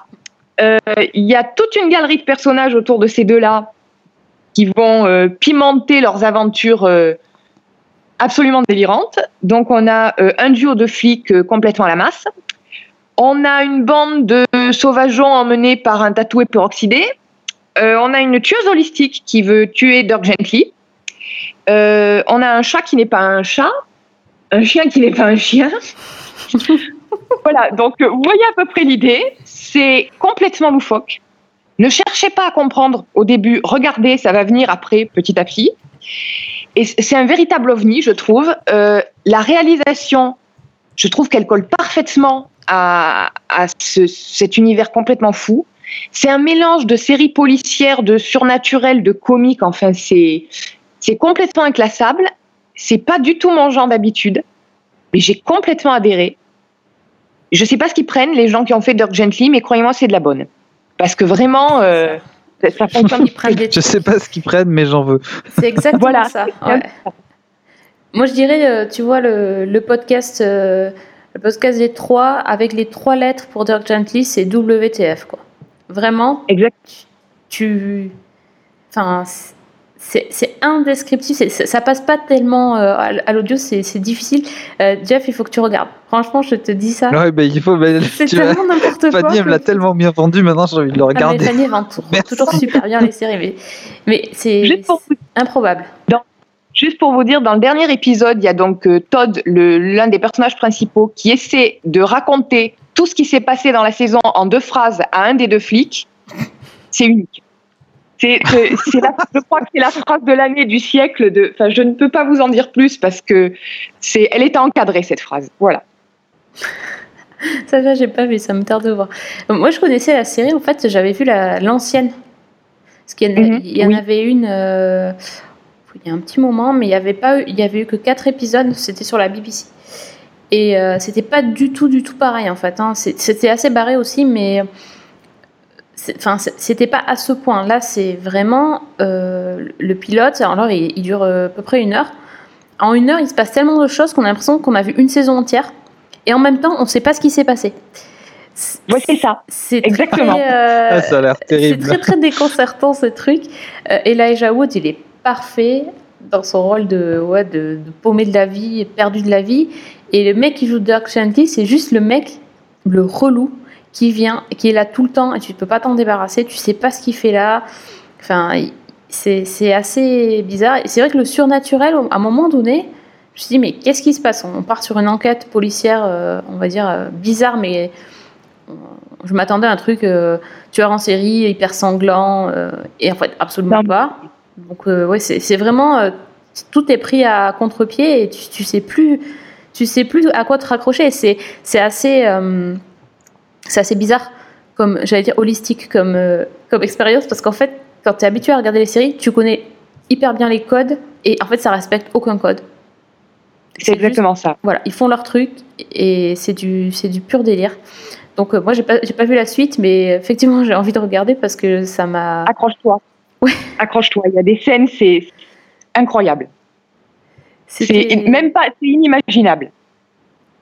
Euh, il y a toute une galerie de personnages autour de ces deux-là qui vont euh, pimenter leurs aventures euh, absolument délirantes. Donc on a un duo de flics complètement à la masse. On a une bande de sauvageons emmenés par un tatoué peroxydé. on a une tueuse holistique qui veut tuer Dirk Gently. on a un chat qui n'est pas un chat. Un chien qui n'est pas un chien. Voilà, donc vous voyez à peu près l'idée. C'est complètement loufoque. Ne cherchez pas à comprendre au début. Regardez, ça va venir après, petit à petit. Et c'est un véritable ovni, je trouve. Euh, la réalisation, je trouve qu'elle colle parfaitement à, à ce- cet univers complètement fou. C'est un mélange de séries policières, de surnaturel, de comique. Enfin, c'est c'est complètement inclassable. C'est pas du tout mon genre d'habitude, mais j'ai complètement adhéré. Je sais pas ce qu'ils prennent les gens qui ont fait Dirk Gently, mais croyez-moi, c'est de la bonne. Parce que vraiment, euh, ça, ça fonctionne. Ils prennent des Je sais pas ce qu'ils prennent, mais j'en veux. C'est exactement Voilà. ça. ouais. Moi, je dirais, euh, tu vois, le, le podcast, euh, le podcast des trois, avec les trois lettres pour Dirk Gently, c'est WTF, quoi. Vraiment, Exact. tu. Enfin, c'est c'est indescriptible. Ça passe pas tellement euh, à l'audio, c'est c'est difficile. Euh, Jeff, il faut que tu regardes. Franchement, je te dis ça. Ouais, bah, il faut. bah, C'est tellement n'importe quoi. Fanny, elle me l'a tellement bien vendu, maintenant j'ai envie de le Ah, mais regarder. Fanny, elle toujours super bien les séries, mais, mais c'est Juste pour vous c'est improbable. Juste pour vous dire, dans le dernier épisode, il y a donc euh, Todd, le- l'un des personnages principaux, qui essaie de raconter tout ce qui s'est passé dans la saison en deux phrases à un des deux flics. C'est unique. C'est, la- je crois que c'est la phrase de l'année, du siècle. De, enfin, je ne peux pas vous en dire plus parce que c'est, elle était encadrée cette phrase. Voilà. Ça, là, j'ai pas vu, ça me tarde de voir. Moi, je connaissais la série, en fait, j'avais vu la- l'ancienne. Parce qu'il y en, Mhm, il y en oui. avait une euh, il y a un petit moment, mais il y avait pas eu, il y avait eu que quatre épisodes, c'était sur la BBC. Et euh, c'était pas du tout, du tout pareil, en fait. hein. C'était assez barré aussi, mais enfin, c'est- c'était pas à ce point. Là, c'est vraiment euh, le pilote. Alors, il, il dure euh, à peu près une heure. En une heure, il se passe tellement de choses qu'on a l'impression qu'on a vu une saison entière. Et en même temps, on ne sait pas ce qui s'est passé. Ouais, c'est ça. C'est Exactement. très, euh, Ah, ça a l'air c'est terrible. très très déconcertant ce truc. Euh, Elijah Wood, il est parfait dans son rôle de, ouais, de, de paumé de la vie, perdu de la vie. Et le mec qui joue Dirk Gently, c'est juste le mec, le relou, qui vient, qui est là tout le temps et tu ne peux pas t'en débarrasser. Tu sais pas ce qu'il fait là. Enfin, c'est assez bizarre. Et c'est vrai que le surnaturel, à un moment donné, je me suis dit, mais qu'est-ce qui se passe? On part sur une enquête policière, euh, on va dire, euh, bizarre, mais euh, je m'attendais à un truc euh, tueur en série, hyper sanglant, et en fait, absolument Non. pas. Donc, ouais, c'est vraiment. tout est pris à contre-pied et tu, tu sais plus. Tu sais plus à quoi te raccrocher. C'est c'est assez, c'est assez bizarre, comme j'allais dire holistique comme, euh, comme expérience, parce qu'en fait, quand tu es habitué à regarder les séries, tu connais hyper bien les codes et en fait, ça respecte aucun code. C'est exactement ça. Voilà, ils font leur truc et c'est du, c'est du pur délire. Donc, euh, moi, j'ai pas, j'ai pas vu la suite, mais effectivement, j'ai envie de regarder parce que ça m'a. Accroche-toi. Ouais. Accroche-toi. Il y a des scènes, c'est incroyable. C'est même pas, c'est inimaginable.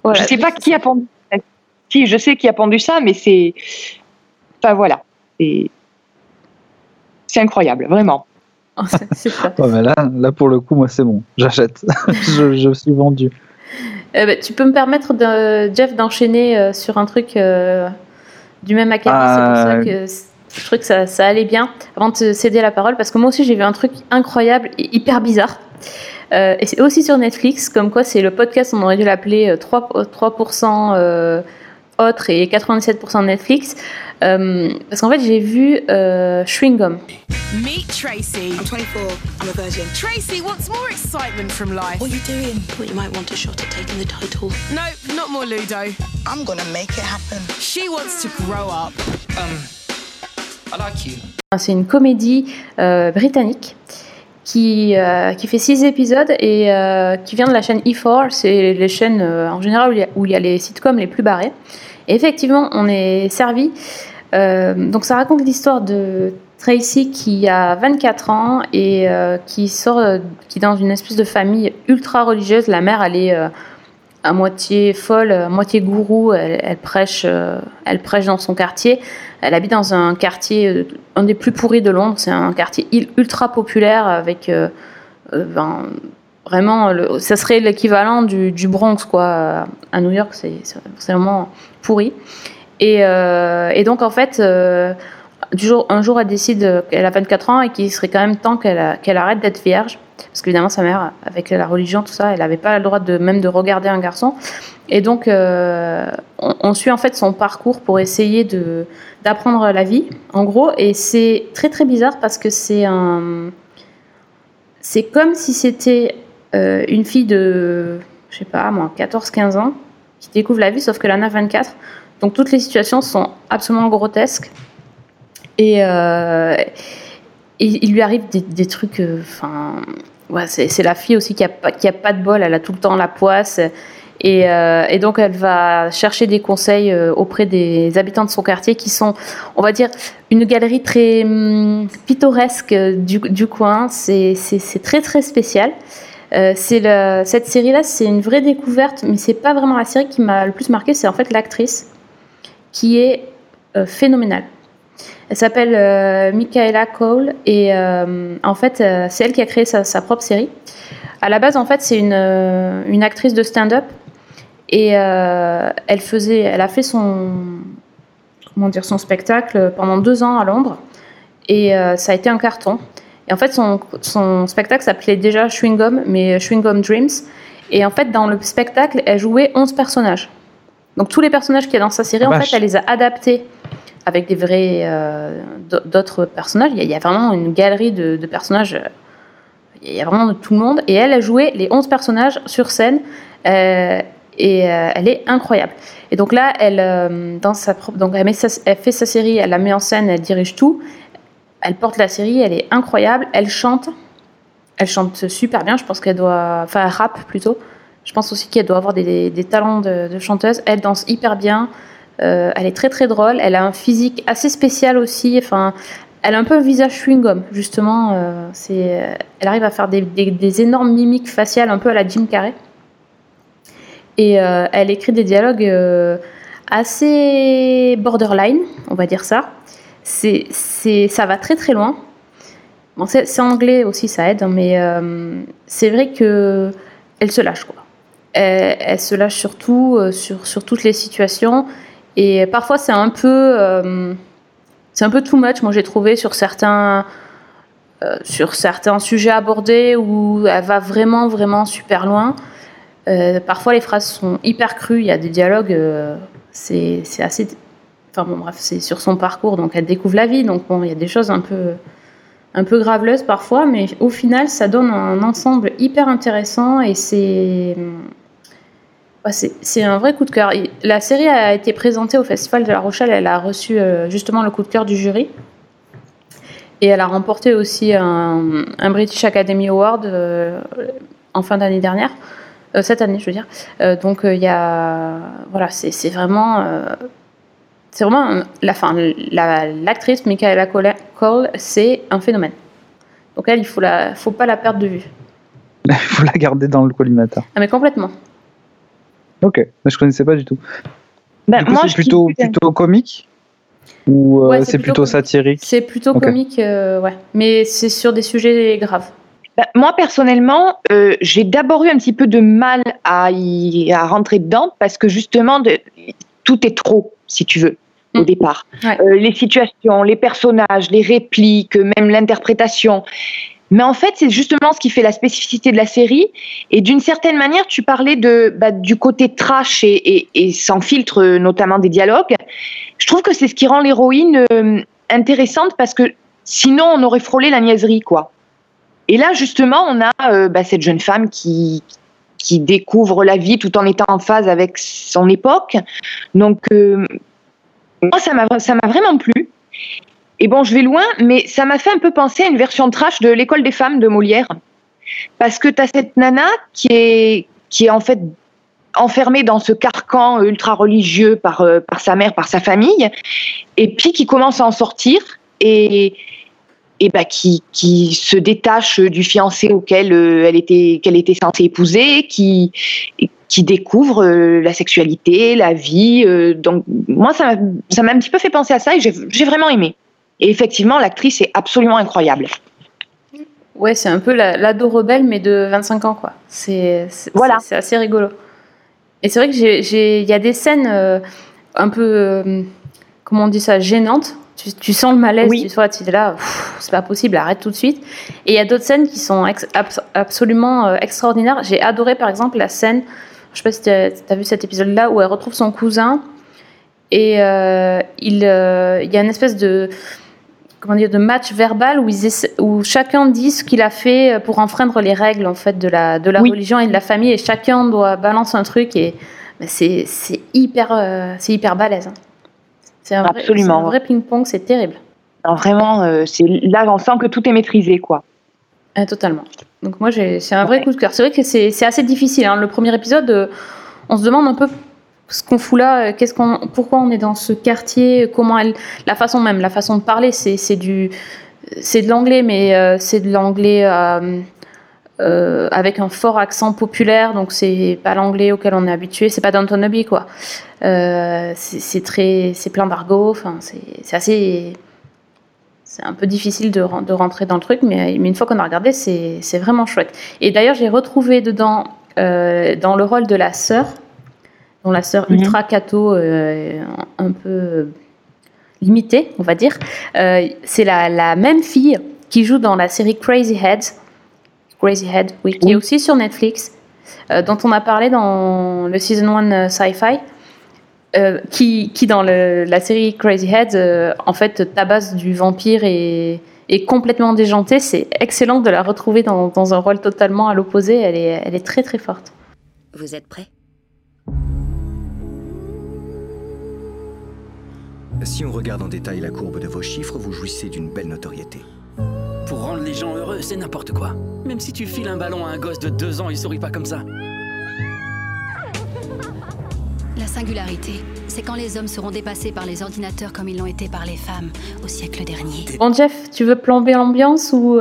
voilà. Je sais pas qui a pendu. Si, je sais qui a pendu ça, mais c'est. Enfin voilà. C'est incroyable, vraiment. Mais là, là, pour le coup, moi, c'est bon. J'achète. je, je suis vendu. Euh, bah, tu peux me permettre, de, Jeff, d'enchaîner euh, sur un truc euh, du même acabit. C'est pour ça Ah. que je trouvais que ça, ça allait bien avant de te céder la parole. Parce que moi aussi, j'ai vu un truc incroyable et hyper bizarre. Euh, et c'est aussi sur Netflix, comme quoi c'est le podcast, on aurait dû l'appeler euh, 3%, 3% euh, autre et 97% Netflix. Euh, parce qu'en fait, j'ai vu euh, Chewing Gum. Meet Tracy. I'm 24. I'm a virgin. Tracy wants more excitement from life? What are you doing? Thought you might want a shot at taking the title. Nope, not more Ludo. I'm gonna make it happen. She wants to grow up. I like you. C'est une comédie euh, britannique qui, euh, qui fait six épisodes et euh, qui vient de la chaîne E4. C'est les chaînes euh, en général où il, y a, les sitcoms les plus barrés. Et effectivement, on est servi. Donc ça raconte l'histoire de Tracy qui a 24 ans et qui sort, qui est dans une espèce de famille ultra religieuse. La mère, elle est à moitié folle, à moitié gourou. Elle, prêche, euh, elle prêche dans son quartier. Elle habite dans un quartier, euh, un des plus pourris de Londres. C'est un quartier ultra populaire avec euh, ben, vraiment, ça serait l'équivalent du, Bronx quoi. À New York, c'est vraiment pourri. Et, donc en fait, un jour, elle décide qu'elle a 24 ans et qu'il serait quand même temps qu'elle arrête d'être vierge parce qu'évidemment sa mère, avec la religion, tout ça, elle n'avait pas le droit de même de regarder un garçon. Et donc, euh, on, suit en fait son parcours pour essayer de d'apprendre la vie, en gros. Et c'est très très bizarre parce que c'est c'est comme si c'était euh, une fille de, je sais pas, moi, 14-15 ans, qui découvre la vie, sauf que en a 24. Donc toutes les situations sont absolument grotesques. Et, euh, et il lui arrive des, trucs. euh, Enfin, c'est la fille aussi qui a, qui a pas de bol. Elle a tout le temps la poisse. Et, euh, donc elle va chercher des conseils euh, auprès des habitants de son quartier qui sont, on va dire, une galerie très hum, pittoresque du, coin. C'est très très spécial. Euh, le- cette série-là, c'est une vraie découverte, mais c'est pas vraiment la série qui m'a le plus marqué. C'est en fait l'actrice qui est phénoménale. Elle s'appelle euh, Michaela Cole et euh, en fait, euh, c'est elle qui a créé sa, sa propre série. À la base, en fait, c'est une, euh, une actrice de stand-up et elle faisait, elle a fait son comment dire son spectacle pendant deux ans à Londres et ça a été un carton. Et en fait, son, son spectacle s'appelait déjà Chewing Gum, mais Chewing Gum Dreams. Et en fait, dans le spectacle, elle jouait 11 personnages. Donc tous les personnages qu'il y a dans sa série, Ah, en vache. fait, elle les a adaptés avec des vrais euh, d'autres personnages. Il y, a, vraiment une galerie de, personnages. euh, Il y a vraiment tout le monde. Et elle a joué les 11 personnages sur scène. euh, et euh, elle est incroyable. Et donc là, elle, dans sa donc elle, fait sa série, elle la met en scène, elle dirige tout. Elle porte la série, elle est incroyable. Elle chante. Elle chante super bien. Je pense qu'elle doit. Enfin, elle rappe plutôt. Je pense aussi qu'elle doit avoir des, talents de chanteuse. Elle danse hyper bien. Euh, elle est très très drôle. Elle a un physique assez spécial aussi. Enfin, elle a un peu un visage chewing-gum, justement. Euh, c'est, elle arrive à faire des, énormes mimiques faciales, un peu à la Jim Carrey. Et euh, elle écrit des dialogues euh, assez borderline, on va dire ça. C'est, c'est, ça va très très loin. Bon, c'est, anglais aussi, ça aide, hein, mais euh, c'est vrai que elle se lâche quoi. Elle, se lâche surtout euh, sur, sur toutes les situations. Et parfois, c'est un peu, euh, c'est un peu too much. Moi, j'ai trouvé sur certains, euh, sur certains sujets abordés où elle va vraiment, vraiment super loin. Euh, parfois, les phrases sont hyper crues. Il y a des dialogues, c'est, c'est assez. Enfin bon, bref, c'est sur son parcours, donc elle découvre la vie. Donc bon, il y a des choses un peu, un peu graveleuses parfois, mais au final, ça donne un ensemble hyper intéressant et c'est. C'est un vrai coup de cœur. La série a été présentée au Festival de La Rochelle. Elle a reçu euh, justement le coup de cœur du jury. Et elle a remporté aussi un, un British Academy Award euh, en fin d'année dernière. Euh, cette année, je veux dire. Donc il y a. Voilà, c'est vraiment. c'est vraiment. La fin. La- L'actrice Michaela Cole, c'est un phénomène. Donc elle, il faut, la, faut pas la perdre de vue. Il faut la garder dans le collimateur. Ah, mais complètement. Ok, je connaissais pas du tout. Ben, Du coup, moi, c'est plutôt, plutôt comique Ou euh, Ouais, c'est c'est plutôt plutôt satirique C'est plutôt comique, euh, ouais. Mais c'est sur des sujets graves. Ben, moi, personnellement, euh, j'ai d'abord eu un petit peu de mal à, y, à rentrer dedans parce que justement, de- tout est trop, si tu veux, au Mm. départ. Ouais. Euh, les situations, les personnages, les répliques, même l'interprétation. Mais en fait, c'est justement ce qui fait la spécificité de la série. Et d'une certaine manière, tu parlais de, bah, du côté trash et, et- sans filtre, euh, notamment des dialogues. Je trouve que c'est ce qui rend l'héroïne euh, intéressante parce que sinon, on aurait frôlé la niaiserie, quoi. Et là, justement, on a euh, bah, cette jeune femme qui, qui découvre la vie tout en étant en phase avec son époque. Donc, euh, moi, ça m'a vraiment plu. Et bon, je vais loin, mais ça m'a fait un peu penser à une version trash de l'école des femmes de Molière. Parce que tu as cette nana qui est, qui est en fait enfermée dans ce carcan ultra religieux par, euh, par sa mère, par sa famille, et puis qui commence à en sortir et, et bah, qui, qui se détache du fiancé auquel euh, elle était, qu'elle était censée épouser, qui, qui découvre euh, la sexualité, la vie. donc, moi, ça m'a un petit peu fait penser à ça et j'ai vraiment aimé. Et effectivement, l'actrice est absolument incroyable. Ouais, c'est un peu la- l'ado rebelle, mais de 25 ans, quoi. C'est Voilà. assez rigolo. Et c'est vrai que il y a des scènes euh, un peu, euh, comment on dit ça, gênantes. tu, tu sens le malaise, Oui. tu vois, tu es là, c'est pas possible, arrête tout de suite. Et il y a d'autres scènes qui sont ex- abs- absolument euh, extraordinaires. J'ai adoré par exemple la scène, je sais pas si tu as, vu cet épisode-là, où elle retrouve son cousin et il, il y a une espèce de comment dire de match verbal où, ils où chacun dit ce qu'il a fait pour enfreindre les règles en fait de la de la Oui. religion et de la famille et chacun doit balancer un truc et bah, c'est c'est hyper euh, c'est hyper balèze. hein. C'est un vrai, Absolument. c'est un vrai ping-pong, c'est terrible. Non, vraiment, euh, c'est là, on sent que tout est maîtrisé, quoi. Ah, totalement. Donc moi, c'est un vrai Ouais. coup de cœur. C'est vrai que c'est c'est assez difficile. hein. Le premier épisode, euh, on se demande un peu ce qu'on fout là, euh, qu'est-ce qu'on, pourquoi on est dans ce quartier, comment elle, la façon même, la façon de parler, c'est du, c'est de l'anglais, mais euh, c'est de l'anglais euh, avec un fort accent populaire, donc c'est pas l'anglais auquel on est habitué, c'est pas Downton Abbey quoi. C'est très, c'est plein d'argot. Enfin, c'est assez c'est un peu difficile de, ren- de rentrer dans le truc, mais, une fois qu'on a regardé, c'est c'est vraiment chouette. Et d'ailleurs, j'ai retrouvé dedans, dans le rôle de la sœur, dont la sœur Mhm. ultra cato, euh, un peu euh, limitée, on va dire, euh, c'est la, la même fille qui joue dans la série Crazy Heads, Crazy Head, oui, qui est aussi sur Netflix, euh, dont on a parlé dans le Season 1 Sci-Fi. Euh, qui, qui dans le- la série Crazy Heads, euh, en fait, tabasse du vampire et est complètement déjantée. C'est excellent de la retrouver dans, dans un rôle totalement à l'opposé. Elle est, elle est très très forte. Vous êtes prêts? Si on regarde en détail la courbe de vos chiffres, vous jouissez d'une belle notoriété. Pour rendre les gens heureux, c'est n'importe quoi. Même si tu files un ballon à un gosse de deux ans, il sourit pas comme ça. La singularité, c'est quand les hommes seront dépassés par les ordinateurs comme ils l'ont été par les femmes au siècle dernier. Bon, Jeff, tu veux plomber l'ambiance ou.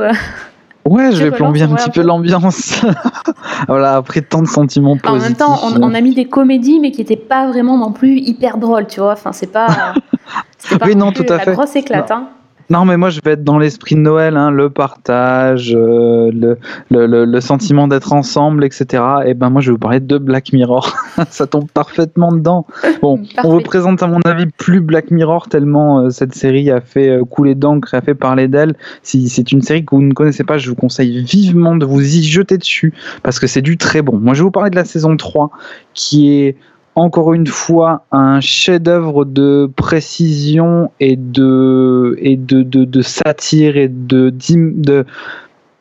Euh, Ouais, je vais plomber un petit peu l'ambiance. voilà, après tant de sentiments En positifs. même temps, on, on a mis des comédies, mais qui n'étaient pas vraiment non plus hyper drôles, tu vois. Enfin, c'est pas. c'était pas Oui, non, plus tout à la fait. grosse éclate, hein. Non, mais moi, je vais être dans l'esprit de Noël, hein, le partage, euh, le, le, le, le sentiment d'être ensemble, etc. Et ben, moi, je vais vous parler de Black Mirror. Ça tombe parfaitement dedans. Bon, on représente, à mon avis, plus Black Mirror tellement euh, cette série a fait euh, couler d'encre et a fait parler d'elle. Si c'est une série que vous ne connaissez pas, je vous conseille vivement de vous y jeter dessus parce que c'est du très bon. Moi, je vais vous parler de la saison 3 qui est encore une fois un chef-d'œuvre de précision et de et de, satire et de, de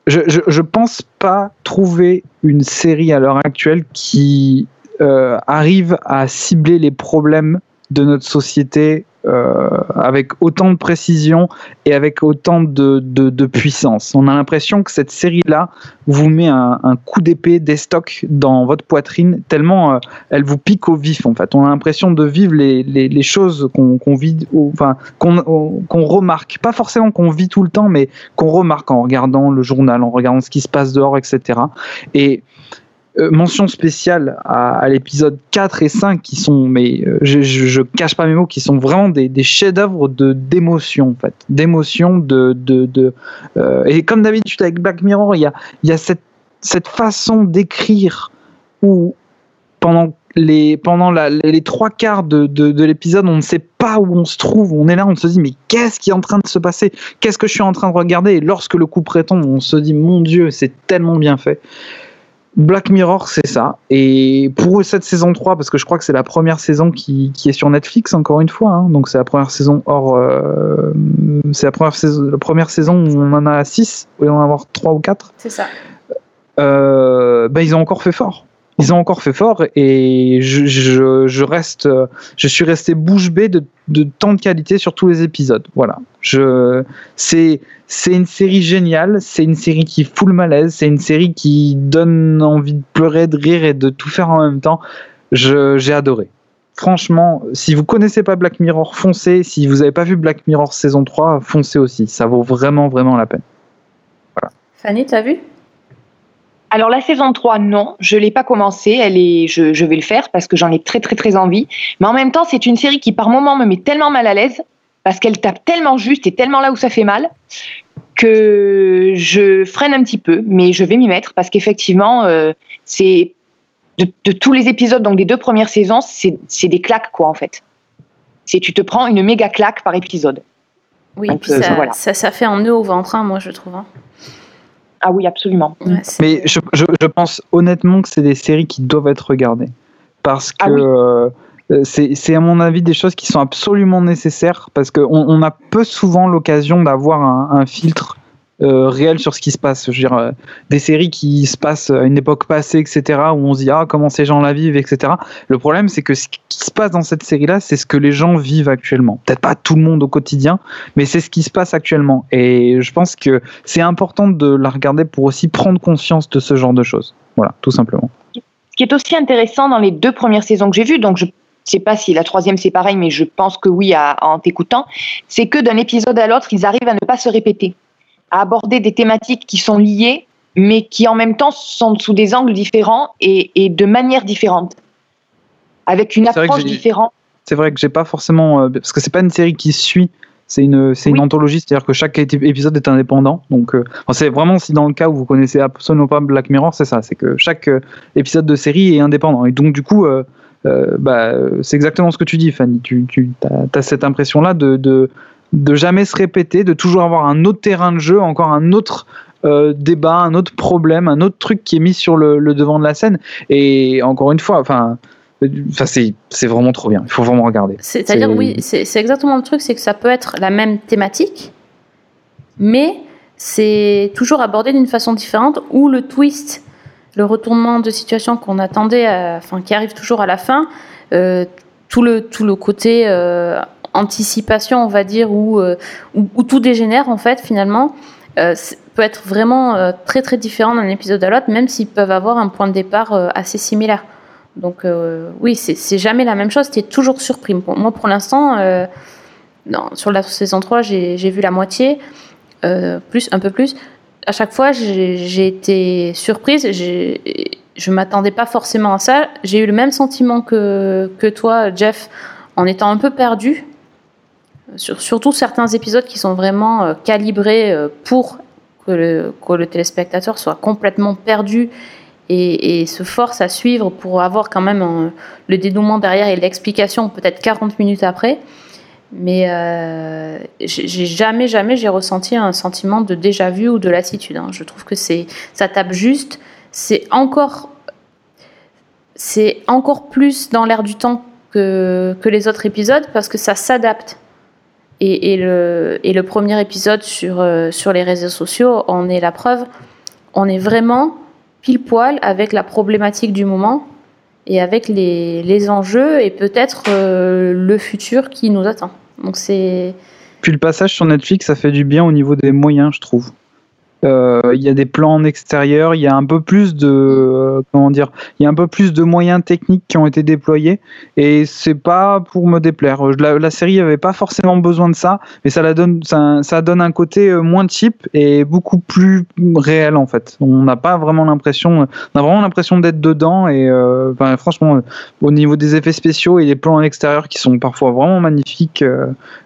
je, je, pense pas trouver une série à l'heure actuelle qui euh, arrive à cibler les problèmes de notre société avec autant de précision et avec autant de, de, puissance. On a l'impression que cette série-là vous met un, coup d'épée des stocks dans votre poitrine, tellement euh, elle vous pique au vif en fait. On a l'impression de vivre les, les, choses qu'on qu'on vit, enfin qu'on qu'on remarque, pas forcément qu'on vit tout le temps, mais qu'on remarque en regardant le journal, en regardant ce qui se passe dehors, etc. Et euh, mention spéciale à, l'épisode 4 et 5 qui sont, mais euh, je, je, cache pas mes mots, qui sont vraiment des, chefs-d'œuvre de d'émotion en fait, d'émotion, de, de, de euh, et comme d'habitude avec Black Mirror, il y a, y a cette, cette façon d'écrire où pendant les pendant les trois quarts de, de, de l'épisode, on ne sait pas où on se trouve, on est là, on se dit mais qu'est-ce qui est en train de se passer, qu'est-ce que je suis en train de regarder, et lorsque le coup prétombe, on se dit mon Dieu, c'est tellement bien fait. Black Mirror, c'est ça. Et pour cette saison 3, parce que je crois que c'est la première saison qui, qui est sur Netflix, encore une fois, hein, donc c'est la première saison hors. euh, c'est la première, saison, la première saison où on en a 6, au lieu d'en avoir 3 ou 4. C'est ça. Euh, bah, ils ont encore fait fort. Ils ont encore fait fort et je, je, reste, je suis resté bouche bée de, de tant de qualité sur tous les épisodes. Voilà. Je, c'est, c'est une série géniale. C'est une série qui fout le malaise. C'est une série qui donne envie de pleurer, de rire et de tout faire en même temps. Je, j'ai adoré. Franchement, si vous connaissez pas Black Mirror, foncez. Si vous avez pas vu Black Mirror saison 3, foncez aussi. Ça vaut vraiment, vraiment la peine. Fanny, t'as vu? Alors la saison 3, non, je l'ai pas commencé, elle est, je, je vais le faire parce que j'en ai très très très envie. Mais en même temps, c'est une série qui par moments me met tellement mal à l'aise parce qu'elle tape tellement juste et tellement là où ça fait mal que je freine un petit peu, mais je vais m'y mettre parce qu'effectivement, euh, c'est de, de tous les épisodes, donc des deux premières saisons, c'est des claques quoi en fait. C'est tu te prends une méga claque par épisode. Oui, Donc, puis euh, ça, voilà. ça, ça fait un nœud au ventre, hein, moi je trouve. hein. Ah oui, absolument. Ouais, Mais je, je, je pense honnêtement que c'est des séries qui doivent être regardées. Parce que Ah oui. euh, c'est c'est, à mon avis des choses qui sont absolument nécessaires. Parce qu'on on a peu souvent l'occasion d'avoir un, un filtre euh, réel sur ce qui se passe. Euh, des séries qui se passent à une époque passée, etc., où on se dit ah, comment ces gens la vivent, etc. Le problème, c'est que ce qui se passe dans cette série-là, c'est ce que les gens vivent actuellement. Peut-être pas tout le monde au quotidien, mais c'est ce qui se passe actuellement. Et je pense que c'est important de la regarder pour aussi prendre conscience de ce genre de choses. Voilà, tout simplement. Ce qui est aussi intéressant dans les deux premières saisons que j'ai vues, donc je ne sais pas si la troisième c'est pareil, mais je pense que oui en t'écoutant, c'est que d'un épisode à l'autre, ils arrivent à ne pas se répéter, à aborder des thématiques qui sont liées, mais qui en même temps sont sous des angles différents et, et de manière différente, avec une approche différente. C'est vrai que j'ai pas forcément. euh, parce que c'est pas une série qui suit. C'est une, c'est une anthologie, c'est-à-dire que chaque épisode est indépendant. Donc, euh, c'est vraiment si dans le cas où vous connaissez absolument pas Black Mirror, c'est ça, c'est que chaque euh, épisode de série est indépendant. Et donc, du coup, euh, bah, c'est exactement ce que tu dis, Fanny. Tu, tu as, cette impression-là de, de, de jamais se répéter, de toujours avoir un autre terrain de jeu, encore un autre euh, débat, un autre problème, un autre truc qui est mis sur le, le devant de la scène. Et encore une fois, enfin. Enfin, c'est vraiment trop bien. Il faut vraiment regarder. C'est-à-dire, C'est- oui, c'est exactement le truc, c'est que ça peut être la même thématique, mais c'est toujours abordé d'une façon différente, ou le twist, le retournement de situation qu'on attendait, à- enfin, qui arrive toujours à la fin, euh, tout, le, tout le côté euh, anticipation, on va dire, où, euh, où, tout dégénère, en fait, finalement, euh, peut être vraiment euh, très, très différent d'un épisode à l'autre, même s'ils peuvent avoir un point de départ assez similaire. Donc oui, c'est jamais la même chose, tu es toujours surpris. Moi, pour l'instant, sur la saison 3, j'ai vu la moitié, plus, un peu plus. À chaque fois, j'ai été surprise, je m'attendais pas forcément à ça. J'ai eu le même sentiment que, que toi, Jeff, en étant un peu perdu. Sur, surtout certains épisodes qui sont vraiment euh, calibrés euh, pour que le, que le téléspectateur soit complètement perdu et, se force à suivre pour avoir quand même un- le dénouement derrière et l'explication peut-être 40 minutes après. Mais euh, j'ai jamais, jamais j'ai ressenti un sentiment de déjà vu ou de lassitude. hein. Je trouve que c'est ça tape juste. C'est encore, c'est encore plus dans l'air du temps que, que les autres épisodes parce que ça s'adapte. Et, le, premier épisode sur, euh, sur les réseaux sociaux en est la preuve. On est vraiment pile poil avec la problématique du moment et avec les, les enjeux et peut-être euh, le futur qui nous attend. Donc c'est Puis le passage sur Netflix, ça fait du bien au niveau des moyens, je trouve. Euh, Il y a des plans en extérieur, il y a un peu plus de comment dire, il y a un peu plus de moyens techniques qui ont été déployés et c'est pas pour me déplaire. La, la série avait pas forcément besoin de ça, mais ça la donne, ça, ça donne un côté euh, moins cheap et beaucoup plus réel en fait. On n'a pas vraiment l'impression, on a vraiment l'impression d'être dedans et euh, franchement, au niveau des effets spéciaux et des plans à l'extérieur qui sont parfois vraiment magnifiques,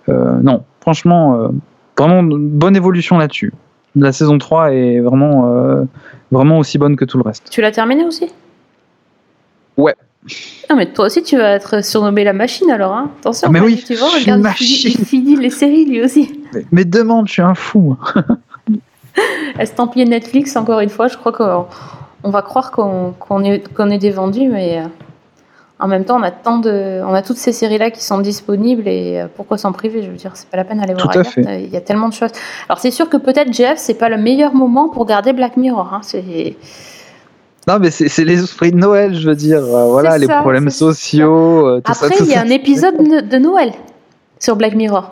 non, franchement, vraiment bonne évolution là-dessus. La saison 3 est vraiment, euh, vraiment aussi bonne que tout le reste. Tu l'as terminé aussi? Ouais. Non, mais toi aussi, tu vas être surnommé la machine alors. Hein Attention, Mais Fanny, oui, tu vois, regarde, il finit- les séries lui aussi. Mais, mais demande, je suis un fou. Estampillé Netflix, encore une fois, je crois qu'on on va croire qu'on est, qu'on est des vendus, mais euh, en même temps, on a, tant de, on a toutes ces séries-là qui sont disponibles et euh, pourquoi s'en priver? Je veux dire, c'est pas la peine d'aller voir à ailleurs. Il y a tellement de choses. Alors, c'est sûr que peut-être, Jeff, c'est pas le meilleur moment pour garder Black Mirror. Hein, c'est. Non, mais c'est les esprits de Noël, je veux dire. euh, voilà, les problèmes sociaux, euh, tout. Après, il y a ça. un épisode de Noël sur Black Mirror.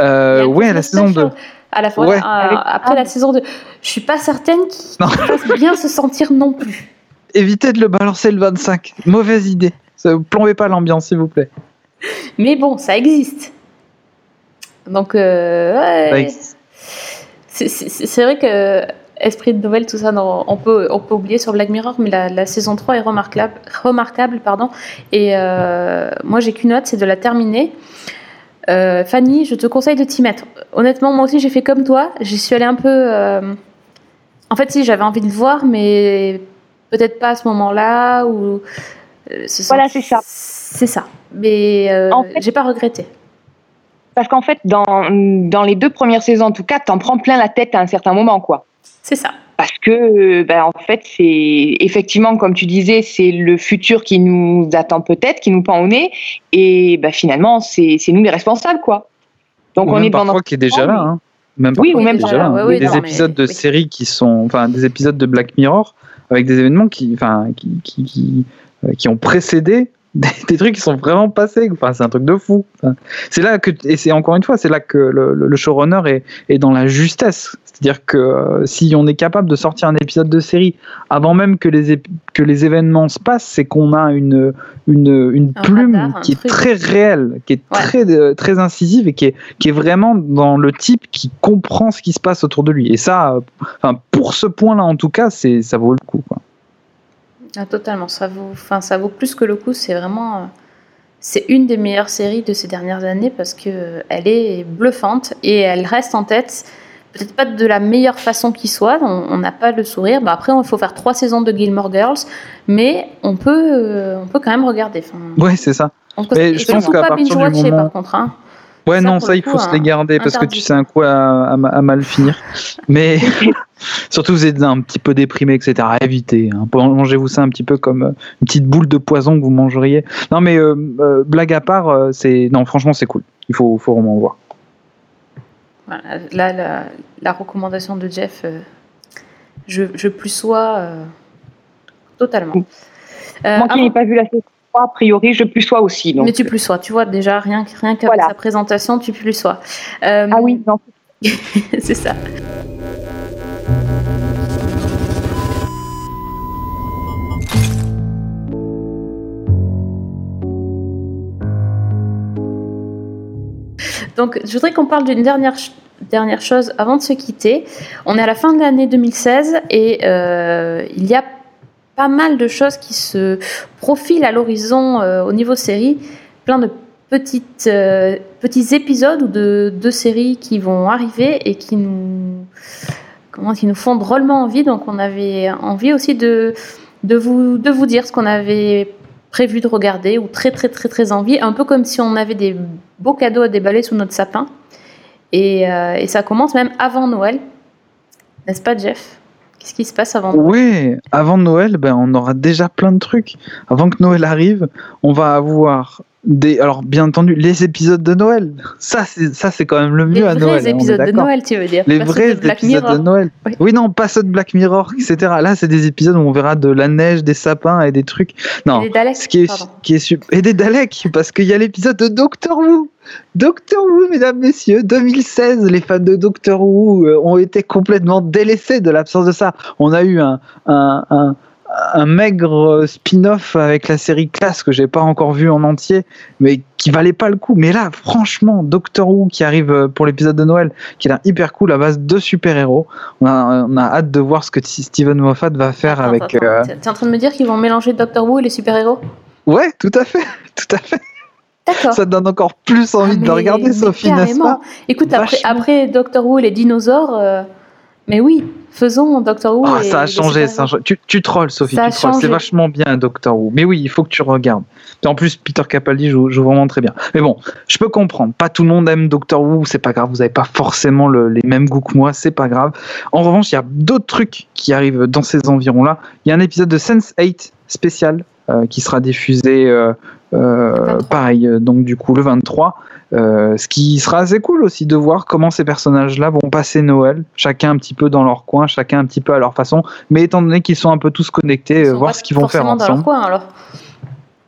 Euh, un ouais, la saison 2. special À la fois, Ouais. euh, après la saison 2. Je suis pas certaine qu'il fasse bien se sentir non plus. Évitez de le balancer le 25. Mauvaise idée. Ça, plombez pas l'ambiance, s'il vous plaît. Mais bon, ça existe. Donc, euh, ouais. C'est- vrai que Esprit de Noël, tout ça, non, on, peut, on peut oublier sur Black Mirror, mais la, la saison 3 est remarquable. remarquable pardon. Et euh, moi, j'ai qu'une note, c'est de la terminer. Euh, Fanny, je te conseille de t'y mettre. Honnêtement, moi aussi, j'ai fait comme toi. J'y suis allée un peu. euh, En fait, si, j'avais envie de le voir, mais peut-être pas à ce moment-là. Ou... euh, ce sont- Voilà, c'est ça. C'est ça. Mais euh, En fait- j'ai pas regretté. Parce qu'en fait, dans, dans les deux premières saisons, en tout cas, t'en prends plein la tête à un certain moment, quoi. C'est ça. Parce que, ben, en fait, c'est effectivement, comme tu disais, c'est le futur qui nous attend peut-être, qui nous pend au nez. Et ben, finalement, c'est c'est nous les responsables, quoi. Donc, Ou on même est dans parfois notre- qui est déjà là. Hein. Même Oui, ou qui est même déjà là. là, hein. ouais, oui, des non, mais- épisodes de oui. séries qui sont, enfin, des épisodes de Black Mirror avec des événements qui, enfin, qui, qui, qui, euh, ont précédé des, des trucs qui sont vraiment passés. Enfin, c'est un truc de fou. Enfin, c'est là que, et c'est encore une fois, c'est là que le, showrunner est, est dans la justesse. C'est-à-dire que euh, si on est capable de sortir un épisode de série avant même que les, ép- que les événements se passent, c'est qu'on a une, une, une Un plume radar, un qui est très réelle, qui est Ouais. très, euh, très incisive et qui est, qui est vraiment dans le type qui comprend ce qui se passe autour de lui. Et ça, euh, enfin, pour ce point-là en tout cas, c'est, ça vaut le coup. Quoi. Ah, totalement. Ça vaut, enfin, ça vaut plus que le coup. C'est vraiment. euh, C'est une des meilleures séries de ces dernières années parce que euh, elle est bluffante et elle reste en tête. Peut-être pas de la meilleure façon qui soit. On n'a pas le sourire. Bah, après, il faut faire trois saisons de Gilmore Girls, mais on peut, euh, on peut quand même regarder. Enfin, Ouais, c'est ça. on Mais je pense qu'à pas partir du moment- par contre. hein. Ouais, Ça, non, ça, il faut se hein, les garder parce que tu sais un coup à, à, à mal finir. Mais surtout, vous êtes un petit peu déprimé, etc. Évitez. Hein. Mangez-vous ça un petit peu comme euh, une petite boule de poison que vous mangeriez. Non, mais euh, euh, blague à part, euh, c'est non, franchement, c'est cool. Il faut, faut vraiment voir. Voilà, là, la, la recommandation de Jeff, euh, je, je plus sois euh, totalement. Euh, Moi qui n'ai pas vu la saison 3, a priori, je plus sois aussi. Donc. mais tu plus sois, tu vois déjà rien, que- rien qu'avec Voilà. sa présentation, tu plus sois. Euh, Ah oui, non. c'est ça. Donc, je voudrais qu'on parle d'une dernière, dernière chose avant de se quitter. On est à la fin de l'année 2016 et euh, il y a pas mal de choses qui se profilent à l'horizon euh, au niveau série. Plein de petites, euh, petits épisodes ou de, de séries qui vont arriver et qui nous, comment, qui nous font drôlement envie. Donc, on avait envie aussi de, de, vous, de vous dire ce qu'on avait prévu de regarder ou très très très très envie, un peu comme si on avait des beaux cadeaux à déballer sous notre sapin. Et, euh, et ça commence même avant Noël, n'est-ce pas Jeff? Qu'est-ce qui se passe avant Noël? Oui, avant Noël, ben, on aura déjà plein de trucs. Avant que Noël arrive, on va avoir des. Alors, bien entendu, les épisodes de Noël. Ça, c'est ça, c'est quand même le mieux Les à vrais Noël. on est épisodes de. Noël, tu veux dire Les pas vrais de épisodes Mirror. de Noël. Oui. Oui. non, pas ceux de Black Mirror, etc. Là, c'est des épisodes où on verra de la neige, des sapins et des trucs. Non, Et des Daleks, ce qui est, pardon. qui est et des Daleks, parce qu'il y a l'épisode de Doctor Who. Doctor Who, mesdames, messieurs, 2016, les fans de Doctor Who euh, ont été complètement délaissés de l'absence de ça. On a eu un, un, un, un maigre spin-off avec la série Class que j'ai pas encore vu en entier, mais qui valait pas le coup. Mais là, franchement, Doctor Who qui arrive euh, pour l'épisode de Noël, qui est un hyper cool à base de super-héros. On a, on a hâte de voir ce que Steven Moffat va faire Attends, avec. euh, T'es en train de me dire qu'ils vont mélanger Doctor Who et les super-héros? Ouais, tout à fait, tout à fait. Ça te donne encore plus envie Ah, de mais- le regarder, Sophie, n'est-ce pas? Écoute, après, après Doctor Who et les dinosaures, euh, mais oui, faisons Doctor Who. Oh, et ça a changé, ça a. Tu, tu trolls, Sophie, Ça tu trolls. C'est vachement bien, Doctor Who. Mais oui, il faut que tu regardes. En plus, Peter Capaldi joue, joue vraiment très bien. Mais bon, je peux comprendre. Pas tout le monde aime Doctor Who, c'est pas grave. Vous n'avez pas forcément le- les mêmes goûts que moi, c'est pas grave. En revanche, il y a d'autres trucs qui arrivent dans ces environs-là. Il y a un épisode de Sense8 spécial euh, qui sera diffusé, euh, 23. Pareil, euh, donc du coup le 23. Euh, ce qui sera assez cool aussi de voir comment ces personnages-là vont passer Noël, chacun un petit peu dans leur coin, chacun un petit peu à leur façon, mais étant donné qu'ils sont un peu tous connectés, euh, voir ce qu'ils vont faire forcément dans ensemble. leur coin, alors.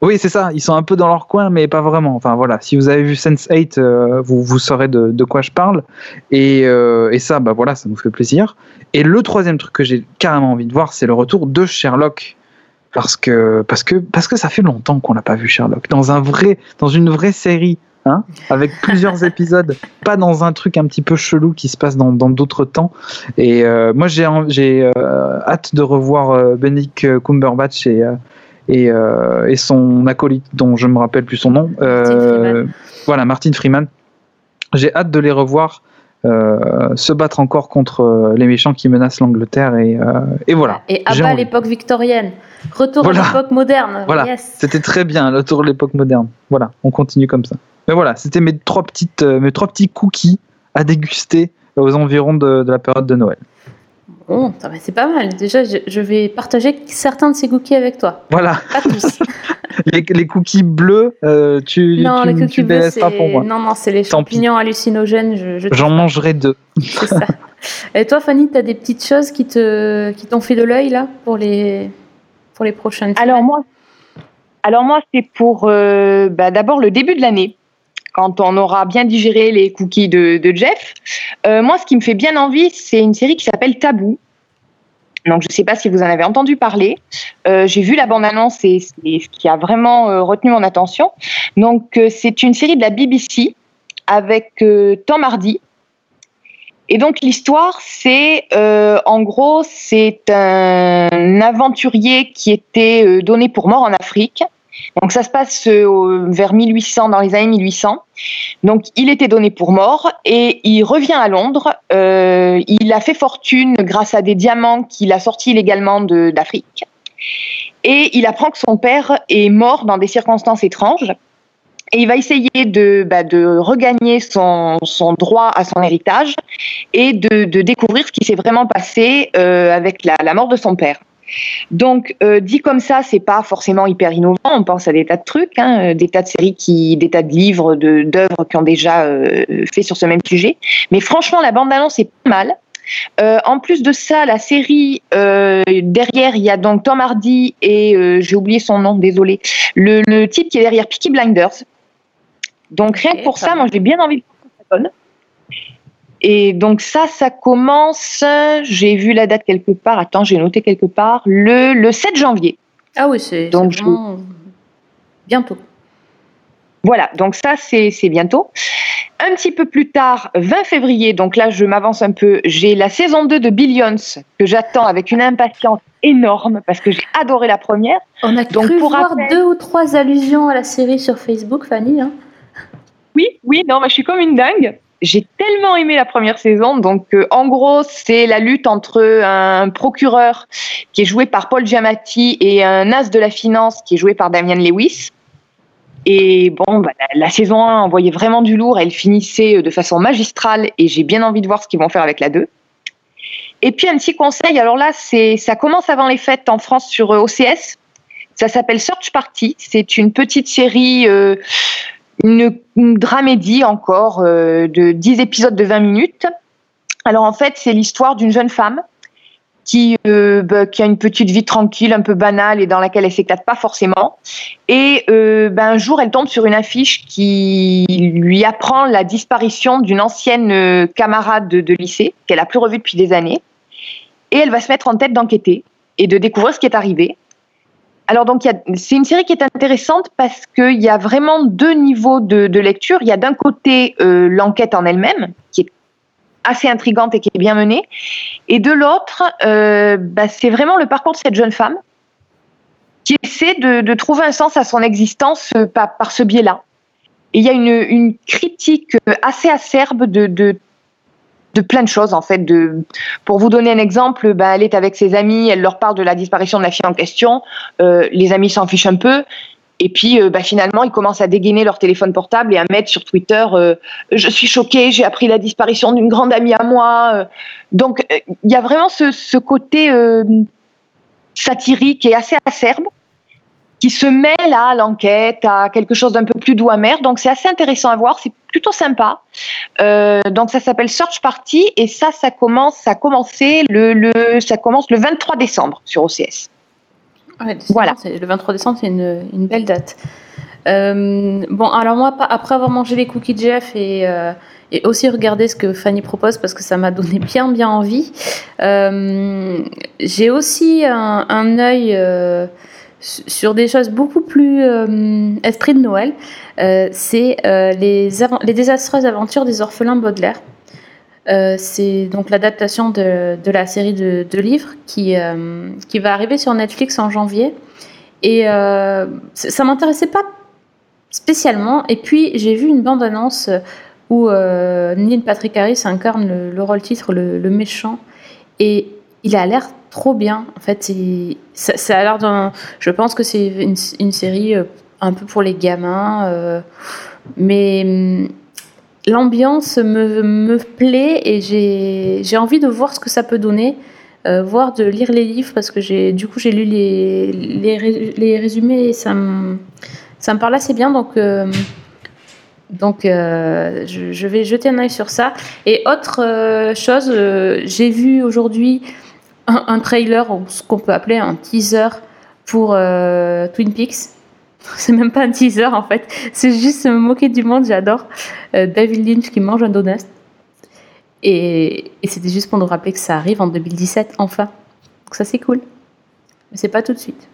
Oui, c'est ça, ils sont un peu dans leur coin, mais pas vraiment. Enfin voilà, si vous avez vu Sense8, euh, vous, vous saurez de, de quoi je parle. Et, euh, et ça, bah voilà, ça nous fait plaisir. Et le troisième truc que j'ai carrément envie de voir, c'est le retour de Sherlock. Parce que, parce que, parce que ça fait longtemps qu'on n'a pas vu Sherlock. Dans, un vrai, dans une vraie série, hein, avec plusieurs épisodes, pas dans un truc un petit peu chelou qui se passe dans d'autres temps. Et euh, moi, j'ai euh, hâte de revoir euh, Benedict Cumberbatch et, euh, et, euh, et son acolyte, dont je me rappelle plus son nom. Voilà, Martin Freeman. J'ai hâte de les revoir se battre encore contre euh, les méchants qui menacent l'Angleterre. Et, euh, et voilà. Et abat l'époque victorienne. Retour Voilà. à l'époque moderne. Voilà, Yes. c'était très bien, le tour de l'époque moderne. Voilà, on continue comme ça. Mais voilà, c'était mes trois petites, euh, mes trois petits cookies à déguster aux environs de, de la période de Noël. Bon, c'est pas mal. Déjà, je, je vais partager certains de ces cookies avec toi. Voilà, Pas tous. les, les cookies bleus, euh, tu, non, tu, les tu cookies bleus, pas pour moi. Non, non, c'est les Tant pis. champignons hallucinogènes. Je, je J'en mangerai deux. C'est ça. Et toi, Fanny, tu as des petites choses qui te qui t'ont fait de l'œil là pour les pour les prochaines Alors semaines moi, alors moi c'est pour euh, bah, d'abord le début de l'année, quand on aura bien digéré les cookies de, de Jeff. Euh, moi, ce qui me fait bien envie, c'est une série qui s'appelle Tabou. Donc, je ne sais pas si vous en avez entendu parler. Euh, J'ai vu la bande-annonce et c'est ce qui a vraiment euh, retenu mon attention. Donc, euh, c'est une série de la BBC avec Tom Hardy. Et donc, l'histoire, c'est, en gros, c'est un aventurier qui était donné pour mort en Afrique. Donc, ça se passe euh, vers 1800, dans les années 1800. Donc, il était donné pour mort et il revient à Londres. Euh, il a fait fortune grâce à des diamants qu'il a sortis illégalement d'Afrique. Et il apprend que son père est mort dans des circonstances étranges. Et il va essayer de, bah, regagner son, droit à son héritage et de, découvrir ce qui s'est vraiment passé euh, avec la mort de son père. Donc, euh, dit comme ça, c'est pas forcément hyper innovant. On pense à des tas de trucs, hein, des tas de séries, qui, des tas de livres, de- d'œuvres qui ont déjà euh, fait sur ce même sujet. Mais franchement, la bande-annonce est pas mal. Euh, en plus de ça, la série euh, derrière, il y a donc Tom Hardy et euh, j'ai oublié son nom, désolé, le, le type qui est derrière Peaky Blinders. Donc rien que pour ça, moi j'ai bien envie de ça. Et donc ça, ça commence, j'ai vu la date quelque part, attends, j'ai noté quelque part, le, le 7 janvier. Ah oui, c'est Donc, bientôt. Voilà, donc ça c'est bientôt. Un petit peu plus tard, 20 février, donc là je m'avance un peu, j'ai la saison 2 de Billions que j'attends avec une impatience énorme parce que j'ai adoré la première. On a Donc, cru pour voir deux ou trois allusions à la série sur Facebook, Fanny. hein. Oui, oui, non, mais je suis comme une dingue. J'ai tellement aimé la première saison. Donc, euh, en gros, c'est la lutte entre un procureur qui est joué par Paul Giamatti et un as de la finance qui est joué par Damian Lewis. Et bon, bah, la, saison 1 envoyait vraiment du lourd. Elle finissait euh, de façon magistrale et j'ai bien envie de voir ce qu'ils vont faire avec la 2. Et puis, un petit conseil. Alors là, c'est, ça commence avant les fêtes en France sur euh, OCS. Ça s'appelle Search Party. C'est une petite série une, dramédie encore euh, de 10 épisodes de 20 minutes. Alors en fait, c'est l'histoire d'une jeune femme qui, euh, bah, qui a une petite vie tranquille, un peu banale et dans laquelle elle s'éclate pas forcément. Et euh, ben, un jour, elle tombe sur une affiche qui lui apprend la disparition d'une ancienne camarade de, de lycée qu'elle a plus revue depuis des années. Et elle va se mettre en tête d'enquêter et de découvrir ce qui est arrivé. Alors donc c'est une série qui est intéressante parce qu'il y a vraiment deux niveaux de, lecture. Il y a d'un côté euh, l'enquête en elle-même qui est assez intrigante et qui est bien menée, et de l'autre, euh, bah, c'est vraiment le parcours de cette jeune femme qui essaie de, trouver un sens à son existence euh, par, ce biais-là. Et il y a une, critique assez acerbe de, de de plein de choses en fait. De, pour vous donner un exemple, bah, elle est avec ses amis, elle leur parle de la disparition de la fille en question. Euh, les amis s'en fichent un peu. Et puis euh, bah, finalement, ils commencent à dégainer leur téléphone portable et à mettre sur Twitter euh, Je suis choquée, j'ai appris la disparition d'une grande amie à moi. Donc euh, il y a vraiment ce, ce côté satirique et assez acerbe qui se mêle à l'enquête, à quelque chose d'un peu plus doux amer. Donc c'est assez intéressant à voir, c'est plutôt sympa. Euh, donc ça s'appelle Search Party et ça, ça commence, ça a commencé le, le, ça commence le 23 décembre sur OCS. Ouais, décembre, Voilà. Le 23 décembre, c'est une, une belle date. Euh, bon, alors moi, après avoir mangé les cookies de Jeff et, euh, et aussi regardé ce que Fanny propose parce que ça m'a donné bien, bien envie, j'ai aussi un, un œil sur des choses beaucoup plus euh, esprit de Noël. Euh, c'est euh, les, désastreuses aventures des orphelins Baudelaire. Euh, c'est donc l'adaptation de, la série de, livres qui, qui va arriver sur Netflix en janvier. Et ça m'intéressait pas spécialement. Et puis j'ai vu une bande-annonce où Neil Patrick Harris incarne le, le rôle titre, le, méchant. Il a l'air trop bien. En fait, ça, a l'air. Je pense que c'est une, série euh, un peu pour les gamins. euh, mais hum, l'ambiance me, me plaît et j'ai envie de voir ce que ça peut donner. euh, voir de lire les livres parce que j'ai du coup j'ai lu les, les, les résumés et ça me, ça me parle assez bien donc donc je, je vais jeter un œil sur ça et autre chose j'ai vu aujourd'hui un, un trailer ou ce qu'on peut appeler un teaser pour euh, Twin Peaks c'est même pas un teaser en fait c'est juste me moquer du monde j'adore Euh, David Lynch qui mange un donut et, et c'était juste pour nous rappeler que ça arrive en 2017, enfin. Donc ça, c'est cool. Mais c'est pas tout de suite.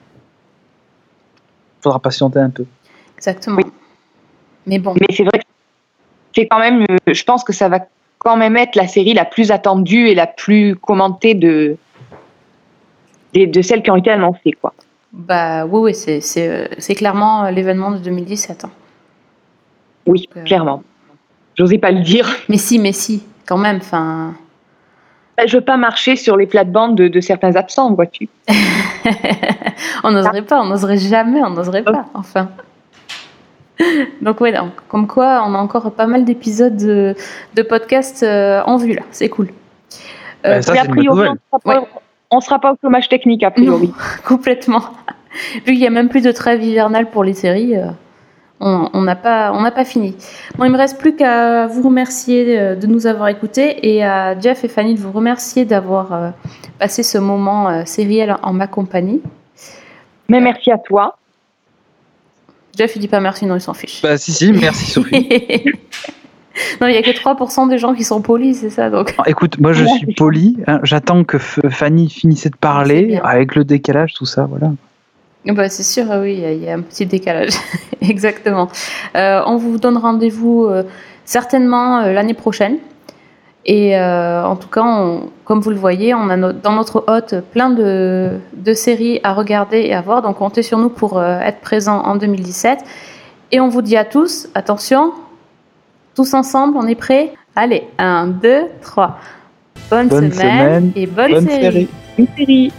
Faudra patienter un peu. Exactement. Mais bon. Mais c'est vrai que c'est quand même, euh, je pense que ça va quand même être la série la plus attendue et la plus commentée de, de, de celles qui ont été annoncées. Quoi. Bah oui, oui, c'est, c'est, euh, c'est clairement euh, l'événement de 2017. hein. Oui, Donc, euh, clairement. J'osais pas le dire. Mais si, mais si, quand même. Enfin, Bah, Je veux pas marcher sur les plates-bandes de, de certains absents, vois-tu. on n'oserait pas, on n'oserait jamais, on n'oserait pas. Enfin. Donc ouais, donc, comme quoi, on a encore pas mal d'épisodes de, de podcasts euh, en vue là. C'est cool. Euh, Bah, ça, c'est a priori. On sera pas, on sera pas au chômage technique, a priori. Complètement. Vu qu'il n'y a même plus de trêve hivernale pour les séries, euh, on n'a pas, on n'a pas fini. Bon, il me reste plus qu'à vous remercier euh, de nous avoir écoutés et à Jeff et Fanny de vous remercier d'avoir euh, passé ce moment sériel en ma compagnie. Mais merci à toi. Jeff, il dit pas merci, non, il s'en fiche. Bah si, si, merci Sophie. non, il y a que 3% des gens qui sont polis, c'est ça, donc. Écoute, moi je suis poli, hein, j'attends que Fanny finisse de parler, avec le décalage, tout ça, voilà. Bah, c'est sûr, euh, oui, il y a- il y, a un petit décalage. Exactement. Euh, on vous donne rendez-vous euh, certainement euh, l'année prochaine. Et en tout cas, on- comme vous le voyez, on a no- dans notre hôte plein de, de séries à regarder et à voir. Donc comptez sur nous pour être présents en 2017. Et on vous dit à tous, attention, tous ensemble, on est prêts? Allez, 1, 2, 3. Bonne, Bonne semaine, semaine, et bonne, Bonne série. série. Une série.